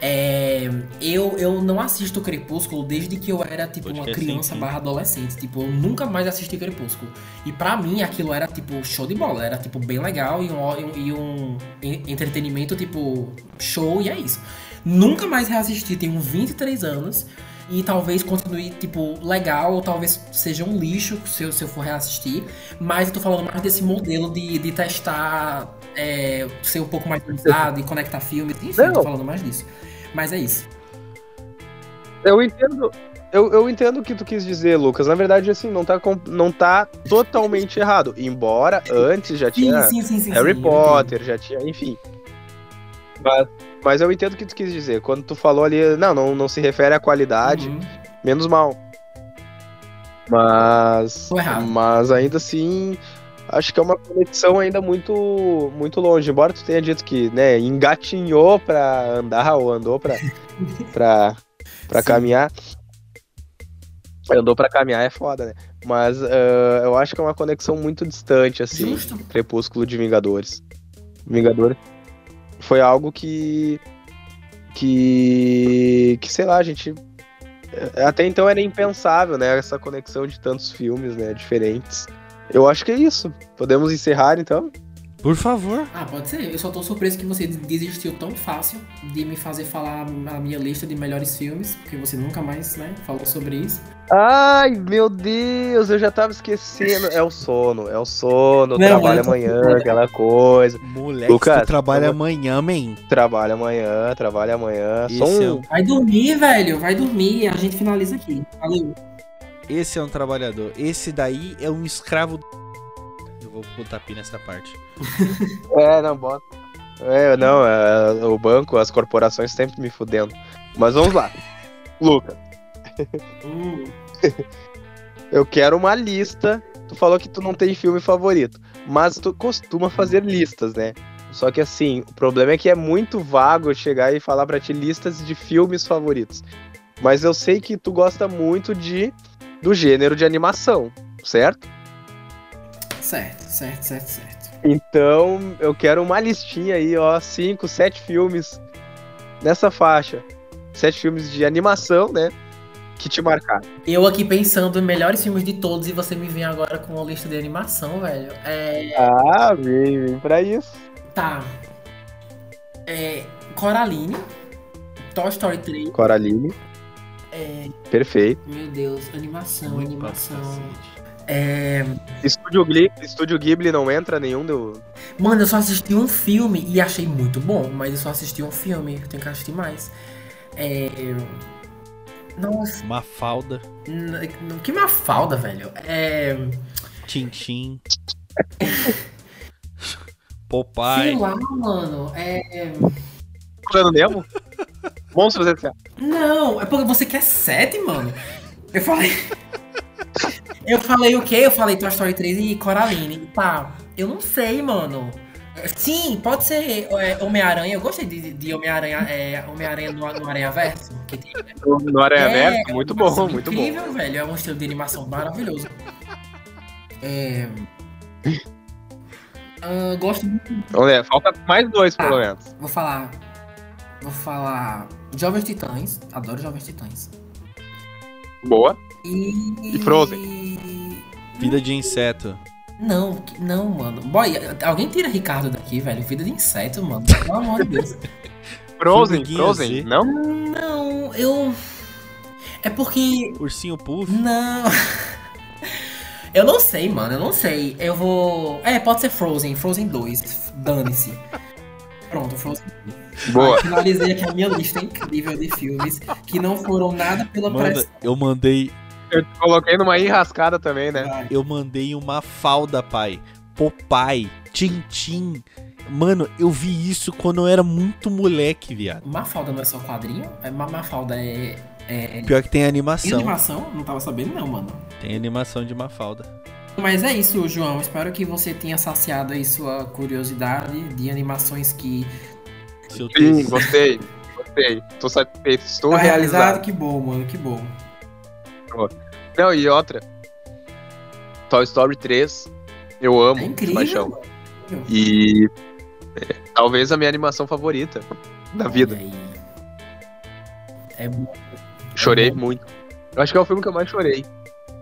[SPEAKER 3] É, eu, eu não assisto Crepúsculo desde que eu era, tipo, uma criança barra adolescente. Tipo, eu nunca mais assisti Crepúsculo. E pra mim, aquilo era, tipo, show de bola. Era, tipo, bem legal e um, e um en- entretenimento, tipo, show e é isso. Nunca mais reassisti, tenho 23 anos. E talvez continue, tipo, legal, ou talvez seja um lixo se eu, se eu for reassistir. Mas eu tô falando mais desse modelo de, de testar, é, ser um pouco mais organizado e conectar filmes. Enfim,
[SPEAKER 2] Não.
[SPEAKER 3] tô falando mais disso. Mas é isso.
[SPEAKER 2] Eu entendo. Eu, eu entendo o que tu quis dizer, Lucas. Na verdade, assim, não tá, não tá totalmente errado. Embora antes já tinha
[SPEAKER 3] sim, sim, sim.
[SPEAKER 2] Harry Potter, já tinha, enfim. Mas, mas eu entendo o que tu quis dizer. Quando tu falou ali, não, não, não se refere à qualidade.
[SPEAKER 3] Uhum.
[SPEAKER 2] menos mal. Mas. Mas ainda assim. Acho que é uma conexão ainda muito muito longe. Embora tu tenha dito que, né, engatinhou pra andar ou andou pra, [LAUGHS] pra, pra
[SPEAKER 3] Sim.
[SPEAKER 2] caminhar. Andou pra caminhar é foda, né? Mas ah, eu acho que é uma conexão muito distante, assim.
[SPEAKER 3] Justo.
[SPEAKER 2] Crepúsculo de Vingadores. Vingadores foi algo que. Que. Que sei lá, a gente. eh, Até então era impensável, né? Essa conexão de tantos filmes, né? Diferentes. Eu acho que é isso. Podemos encerrar então?
[SPEAKER 1] Por favor.
[SPEAKER 3] Ah, pode ser. Eu só tô surpreso que você desistiu tão fácil de me fazer falar a minha lista de melhores filmes, porque você nunca mais, né, falou sobre isso.
[SPEAKER 2] Ai, meu Deus, eu já tava esquecendo. É o sono, é o sono,
[SPEAKER 3] Não,
[SPEAKER 2] trabalha
[SPEAKER 3] eu tô
[SPEAKER 2] amanhã, aquela coisa.
[SPEAKER 1] Moleque,
[SPEAKER 2] Lucas,
[SPEAKER 1] tu trabalha
[SPEAKER 2] eu-
[SPEAKER 1] amanhã, man.
[SPEAKER 2] Trabalha amanhã, trabalha amanhã.
[SPEAKER 1] Esse é
[SPEAKER 2] um.
[SPEAKER 3] Vai dormir, velho. Vai dormir. A gente finaliza aqui. Valeu.
[SPEAKER 1] Esse é um trabalhador. Esse daí é um escravo. Eu vou botar pi nessa parte. [LAUGHS]
[SPEAKER 2] É, não, bota. É, não, é, o banco, as corporações sempre me fudendo. Mas vamos lá. Lucas,
[SPEAKER 3] Hum,
[SPEAKER 2] eu quero uma lista. Tu falou que tu não tem filme favorito, mas tu costuma fazer listas, né? Só que assim, o problema é que é muito vago chegar e falar pra ti listas de filmes favoritos. Mas eu sei que tu gosta muito de do gênero de animação, certo?
[SPEAKER 3] Certo, certo, certo, certo.
[SPEAKER 2] Então, eu quero uma listinha aí, ó, cinco, sete filmes nessa faixa. Sete filmes de animação, né? Que te marcaram.
[SPEAKER 3] Eu aqui pensando em melhores filmes de todos e você me vem agora com uma lista de animação, velho. É.
[SPEAKER 2] Ah, vem, vem pra isso.
[SPEAKER 3] Tá. É. Coraline. Toy Story 3.
[SPEAKER 2] Coraline,
[SPEAKER 3] É.
[SPEAKER 2] perfeito.
[SPEAKER 3] Meu Deus, animação,
[SPEAKER 1] Muito
[SPEAKER 3] animação.
[SPEAKER 1] pra cacete.
[SPEAKER 3] É.
[SPEAKER 2] Estúdio Ghibli, Estúdio Ghibli não entra nenhum do.
[SPEAKER 3] Mano, eu só assisti um filme e achei muito bom, mas eu só assisti um filme, eu tenho que assistir mais. É. Nossa,
[SPEAKER 1] Mafalda,
[SPEAKER 3] n- que mafalda, velho. É.
[SPEAKER 1] Tintim. [LAUGHS]
[SPEAKER 3] Sei
[SPEAKER 1] Popeye.
[SPEAKER 3] lá, mano. É.
[SPEAKER 2] Plano Nemo? Monstros S.A.
[SPEAKER 3] Não, é porque você quer sete, mano. Eu falei. Eu falei o quê? Eu falei Toy Story 3 e Coraline. Tá, eu não sei, mano. Sim, pode ser é, Homem-Aranha. Eu gostei de, de Homem-Aranha é, Homem-Aranha no, no Aranha Verso. Que tem,
[SPEAKER 2] No, no Aranha
[SPEAKER 3] É,
[SPEAKER 2] Verso, muito
[SPEAKER 3] uma animação
[SPEAKER 2] bom, muito bom.
[SPEAKER 3] incrível, velho. É um estilo de animação maravilhoso. É. Ah, gosto muito.
[SPEAKER 2] Ver, falta mais dois, pelo
[SPEAKER 3] Ah.
[SPEAKER 2] menos.
[SPEAKER 3] Vou falar. Vou falar. Jovens Titãs. Adoro Jovens Titãs.
[SPEAKER 2] Boa.
[SPEAKER 3] E.
[SPEAKER 2] E Frozen?
[SPEAKER 1] Vida de inseto.
[SPEAKER 3] Não, não, mano. Boy, alguém tira Ricardo daqui, velho. Vida de inseto, mano. Pelo amor de Deus. [LAUGHS]
[SPEAKER 2] Frozen, Frozen, não?
[SPEAKER 3] Não, eu. É porque.
[SPEAKER 1] Ursinho Puff.
[SPEAKER 3] Não. [LAUGHS] Eu não sei, mano. Eu não sei. Eu vou. É, pode ser Frozen. Frozen 2. Dane-se. Pronto, Frozen 2.
[SPEAKER 2] Boa.
[SPEAKER 3] Finalizei aqui a minha lista incrível de filmes que não foram nada pela
[SPEAKER 1] Mano,
[SPEAKER 3] pressão.
[SPEAKER 1] eu mandei.
[SPEAKER 2] Eu te coloquei numa enrascada também, né?
[SPEAKER 1] Eu mandei uma falda, pai. Popeye, Tintim. Mano, eu vi isso quando eu era muito moleque, viado.
[SPEAKER 3] Mafalda não é só quadrinho? É, Ma- Mafalda é. é...
[SPEAKER 1] Pior que tem
[SPEAKER 3] Tem
[SPEAKER 1] animação.
[SPEAKER 3] animação? Não tava sabendo, não, mano.
[SPEAKER 1] Tem animação de Mafalda.
[SPEAKER 3] Mas é isso, João. Espero que você tenha saciado aí sua curiosidade de animações que.
[SPEAKER 1] Seu
[SPEAKER 2] Sim, gostei. Gostei. Tô satisfeito. Estou
[SPEAKER 3] Tá
[SPEAKER 2] realizado.
[SPEAKER 3] realizado? Que bom, mano. Que bom.
[SPEAKER 2] Não, e outra. Toy Story 3, eu amo
[SPEAKER 3] É incrível.
[SPEAKER 2] paixão. E é, talvez a minha animação favorita da vida.
[SPEAKER 3] Aí. É bom.
[SPEAKER 2] Chorei
[SPEAKER 3] bom.
[SPEAKER 2] muito. Eu acho que é o filme que eu mais chorei.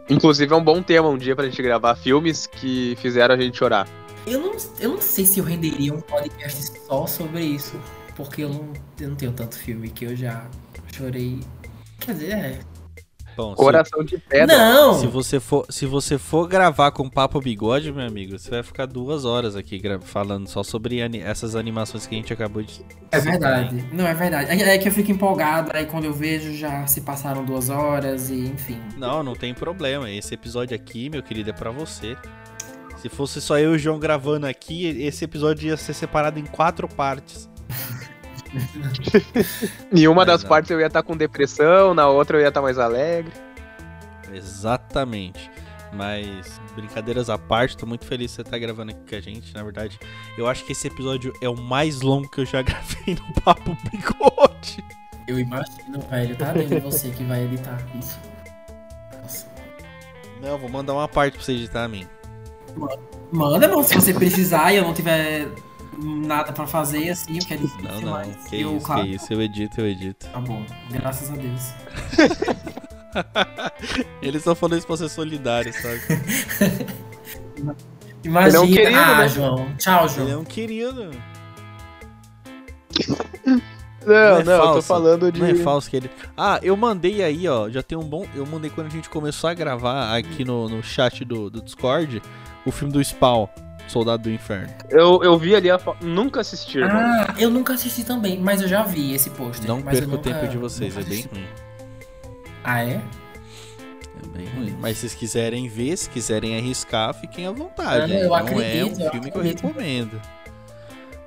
[SPEAKER 2] Inclusive é um bom tema um dia pra gente gravar filmes que fizeram a gente chorar.
[SPEAKER 3] Eu não, eu não sei se eu renderia um podcast só sobre isso. Porque eu não, eu não tenho tanto filme que eu já chorei. Quer dizer, é.
[SPEAKER 1] Bom, se,
[SPEAKER 2] Coração de pedra.
[SPEAKER 3] Não!
[SPEAKER 1] se você for, se você for gravar com papo bigode, meu amigo, você vai ficar duas horas aqui falando só sobre ani- essas animações que a gente acabou de.
[SPEAKER 3] É verdade. Não, é verdade. É, é que eu fico empolgado, aí quando eu vejo já se passaram duas horas e enfim.
[SPEAKER 1] Não, não tem problema. Esse episódio aqui, meu querido, é pra você. Se fosse só eu e o João gravando aqui, esse episódio ia ser separado em quatro partes. [LAUGHS]
[SPEAKER 2] Em uma
[SPEAKER 1] Mas
[SPEAKER 2] das
[SPEAKER 1] não.
[SPEAKER 2] partes eu ia estar com depressão, na outra eu ia estar mais alegre.
[SPEAKER 1] Exatamente. Mas, brincadeiras à parte, tô muito feliz de você estar gravando aqui com a gente. Na verdade, eu acho que esse episódio é o mais longo que eu já [LAUGHS] gravei no Papo Bigode.
[SPEAKER 3] Eu imagino, velho, tá dentro de você que vai editar isso. Nossa.
[SPEAKER 1] Não, vou mandar uma parte pra você editar a mim.
[SPEAKER 3] Manda, não, se você precisar e eu não tiver nada pra fazer, assim, eu quero
[SPEAKER 1] Não, não,
[SPEAKER 3] mas
[SPEAKER 1] que
[SPEAKER 3] eu,
[SPEAKER 1] isso,
[SPEAKER 3] claro,
[SPEAKER 1] que isso, eu edito, eu edito.
[SPEAKER 3] Tá bom, graças a Deus. [LAUGHS]
[SPEAKER 1] Eles só falando isso pra ser solidário, sabe? [LAUGHS]
[SPEAKER 3] Imagina.
[SPEAKER 2] Ele é um querido,
[SPEAKER 3] ah,
[SPEAKER 2] né?
[SPEAKER 3] João. Tchau, João.
[SPEAKER 1] Ele é um querido.
[SPEAKER 2] Não,
[SPEAKER 1] é
[SPEAKER 2] não, eu tô falando de.
[SPEAKER 1] Não é falso que ele. Ah, eu mandei aí, ó. Já tem um bom. Eu mandei quando a gente começou a gravar aqui no, no chat do, do Discord o filme do Spawn, Soldado do Inferno.
[SPEAKER 2] Eu, eu vi ali a fo... Nunca assisti.
[SPEAKER 3] Ah, eu nunca assisti também, mas eu já vi esse pôster.
[SPEAKER 1] Não
[SPEAKER 3] mas eu
[SPEAKER 1] perca o
[SPEAKER 3] nunca-
[SPEAKER 1] tempo de vocês, é
[SPEAKER 3] nunca
[SPEAKER 1] bem ruim.
[SPEAKER 3] Ah, é?
[SPEAKER 1] É bem ruim. Mas se vocês quiserem ver, se quiserem arriscar, fiquem à vontade.
[SPEAKER 3] Ah, eu
[SPEAKER 1] Não é
[SPEAKER 3] acredito,
[SPEAKER 1] um
[SPEAKER 3] eu
[SPEAKER 1] filme que eu recomendo.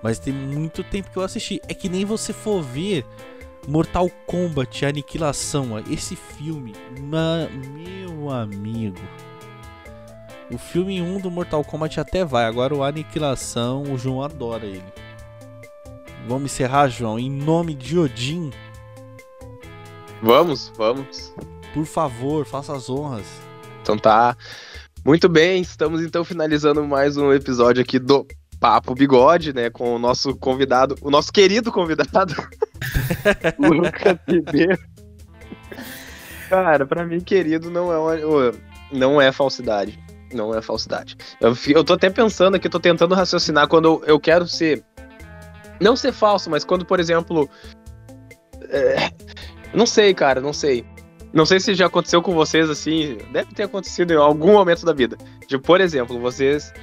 [SPEAKER 1] Mas tem muito tempo que eu assisti. É que nem você for ver Mortal Kombat Aniquilação. Esse filme, ma- meu amigo. O filme 1 do Mortal Kombat até vai. Agora o Aniquilação, o João adora ele. Vamos encerrar, João. Em nome de Odin,
[SPEAKER 2] Vamos, vamos.
[SPEAKER 1] por favor, faça as honras.
[SPEAKER 2] Então tá. Muito bem, estamos então finalizando mais um episódio aqui do Papo Bigode, né? Com o nosso convidado, o nosso querido convidado, [LAUGHS] Lucas Ribeiro. Cara, pra mim, querido não é uma, não é falsidade. Não é falsidade. Eu, eu tô até pensando aqui, tô tentando raciocinar quando eu, quero ser. Não ser falso, mas quando, por exemplo. é, não sei, cara, não sei. Não sei se já aconteceu com vocês assim. Deve ter acontecido em algum momento da vida. De, por exemplo, vocês.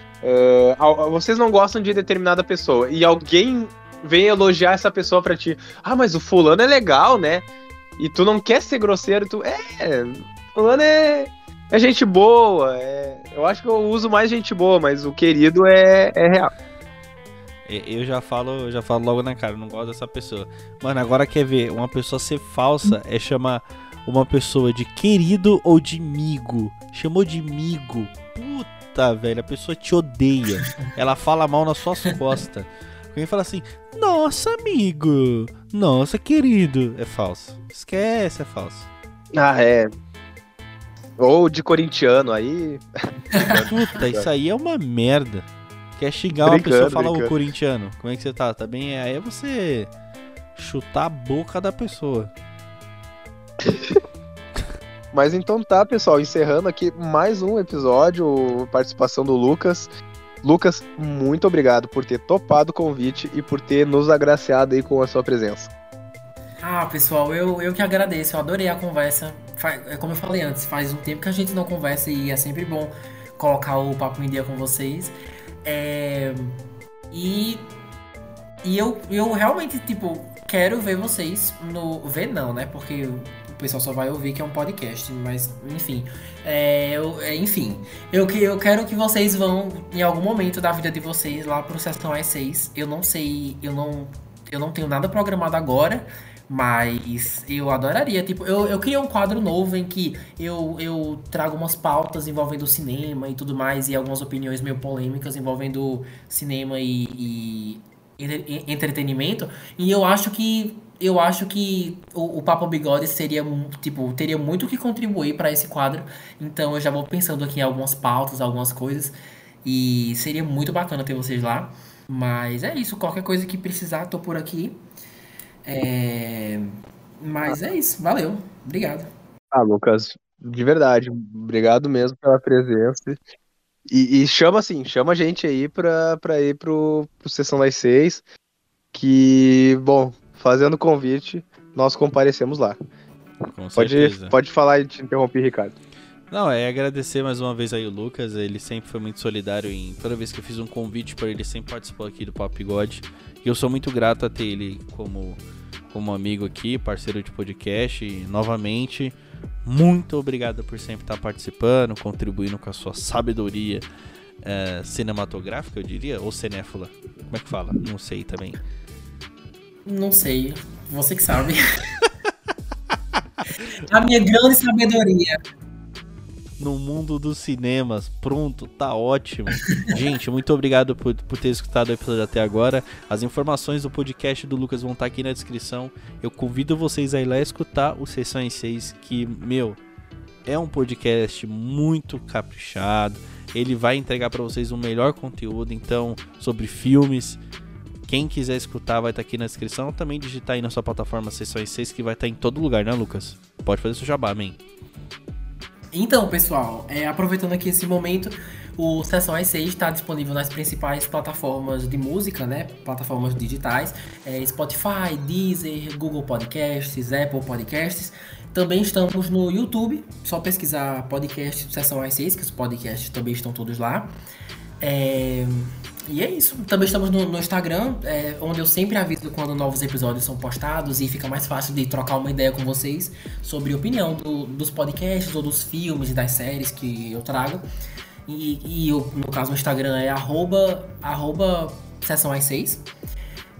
[SPEAKER 2] al- vocês não gostam de determinada pessoa. E alguém vem elogiar essa pessoa pra ti. Ah, mas o fulano é legal, né? E tu não quer ser grosseiro, tu. É. Fulano é. É gente boa. é- eu acho que eu uso mais gente boa, mas o querido é, é real.
[SPEAKER 1] Eu já falo, eu já falo logo na cara, eu não gosto dessa pessoa. Mano, agora quer ver, uma pessoa ser falsa é chamar uma pessoa de querido ou de migo. Chamou de migo. Puta, velho, a pessoa te odeia. Ela fala mal nas suas costas. Alguém fala assim, nossa, amigo. Nossa, querido. É falso. Esquece, é falso.
[SPEAKER 2] Ah, é. Ou de corintiano, aí.
[SPEAKER 1] Puta, isso aí é uma merda. Quer xingar uma pessoa e falar o corintiano. Como é que você tá? Tá bem? Aí é você chutar a boca da pessoa. [LAUGHS]
[SPEAKER 2] Mas então tá, pessoal, encerrando aqui mais um episódio, participação do Lucas. Lucas, muito obrigado por ter topado o convite e por ter nos agraciado aí com a sua presença.
[SPEAKER 3] Ah, pessoal, eu, eu que agradeço, eu adorei a conversa. É como eu falei antes, faz um tempo que a gente não conversa e é sempre bom colocar o papo em dia com vocês. É, E, e eu, eu realmente, tipo, quero ver vocês no. Ver não, né? Porque o pessoal só vai ouvir que é um podcast, mas enfim. É, eu- é, enfim, eu, que- eu quero que vocês vão, em algum momento da vida de vocês, lá pro Sessão S6. Eu não sei, eu não, eu não tenho nada programado agora. Mas eu adoraria, tipo, eu, eu criei um quadro novo em que eu, eu trago umas pautas envolvendo cinema e tudo mais, e algumas opiniões meio polêmicas envolvendo cinema e, e entre- entretenimento. E eu acho que eu acho que o, o Papo Bigode seria, tipo, teria muito que contribuir para esse quadro. Então eu já vou pensando aqui em algumas pautas, algumas coisas. E seria muito bacana ter vocês lá. Mas é isso, qualquer coisa que precisar, tô por aqui. É... Mas é isso, valeu. Obrigado.
[SPEAKER 2] Ah, Lucas, de verdade, obrigado mesmo pela presença. E, e, chama assim, chama a gente aí pra, pra ir pro, pro Sessão das Seis. Que, bom, fazendo convite, nós comparecemos lá.
[SPEAKER 1] Com
[SPEAKER 2] pode,
[SPEAKER 1] certeza.
[SPEAKER 2] pode falar e te interromper, Ricardo.
[SPEAKER 1] Não, é agradecer mais uma vez aí o Lucas, ele sempre foi muito solidário em toda vez que eu fiz um convite para ele, sempre participou aqui do Papo Bigode. E eu sou muito grato a ter ele como, como amigo aqui, parceiro de podcast. E, novamente, muito obrigado por sempre estar participando, contribuindo com a sua sabedoria é, cinematográfica, eu diria, ou cinéfila. Como é que fala? Não sei também.
[SPEAKER 3] Não sei, você que sabe. [LAUGHS] a minha grande sabedoria
[SPEAKER 1] no mundo dos cinemas. Pronto, tá ótimo. [LAUGHS] Gente, muito obrigado por, por ter escutado o episódio até agora. As informações do podcast do Lucas vão estar aqui na descrição. Eu convido vocês a ir lá escutar o Sessões 6, que, meu, é um podcast muito caprichado. Ele vai entregar para vocês o um melhor conteúdo, então, sobre filmes. Quem quiser escutar vai estar aqui na descrição. Também digitar aí na sua plataforma Sessões 6, que vai estar em todo lugar, né, Lucas? Pode fazer seu jabá, amém.
[SPEAKER 3] Então, pessoal, é, aproveitando aqui esse momento, o Sessão I6 está disponível nas principais plataformas de música, né? Plataformas digitais, é, Spotify, Deezer, Google Podcasts, Apple Podcasts. Também estamos no YouTube, só pesquisar podcast Sessão I6, que os podcasts também estão todos lá. É... E é isso. Também estamos no, no Instagram, é, onde eu sempre aviso quando novos episódios são postados e fica mais fácil de trocar uma ideia com vocês sobre opinião do, dos podcasts ou dos filmes e das séries que eu trago. E, e eu, no caso, o Instagram é arroba, arroba sessão às 6.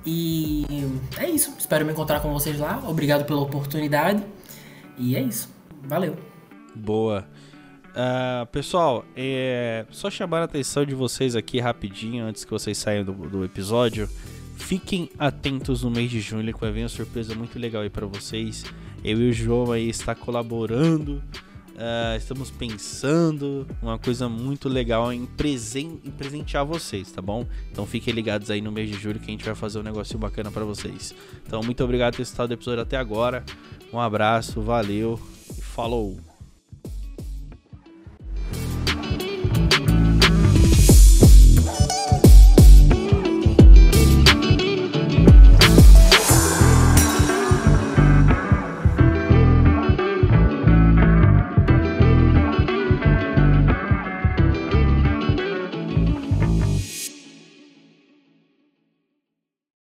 [SPEAKER 3] E é isso. Espero me encontrar com vocês lá. Obrigado pela oportunidade. E é isso. Valeu.
[SPEAKER 1] Boa. Uh, pessoal, é só chamar a atenção de vocês aqui rapidinho antes que vocês saiam do, do episódio. Fiquem atentos no mês de junho que vai vir uma surpresa muito legal aí para vocês. Eu e o João aí está colaborando, uh, estamos pensando uma coisa muito legal em, presen em presentear vocês, tá bom? Então fiquem ligados aí no mês de julho que a gente vai fazer um negócio bacana para vocês. Então muito obrigado por ter estado o episódio até agora. Um abraço, valeu e falou!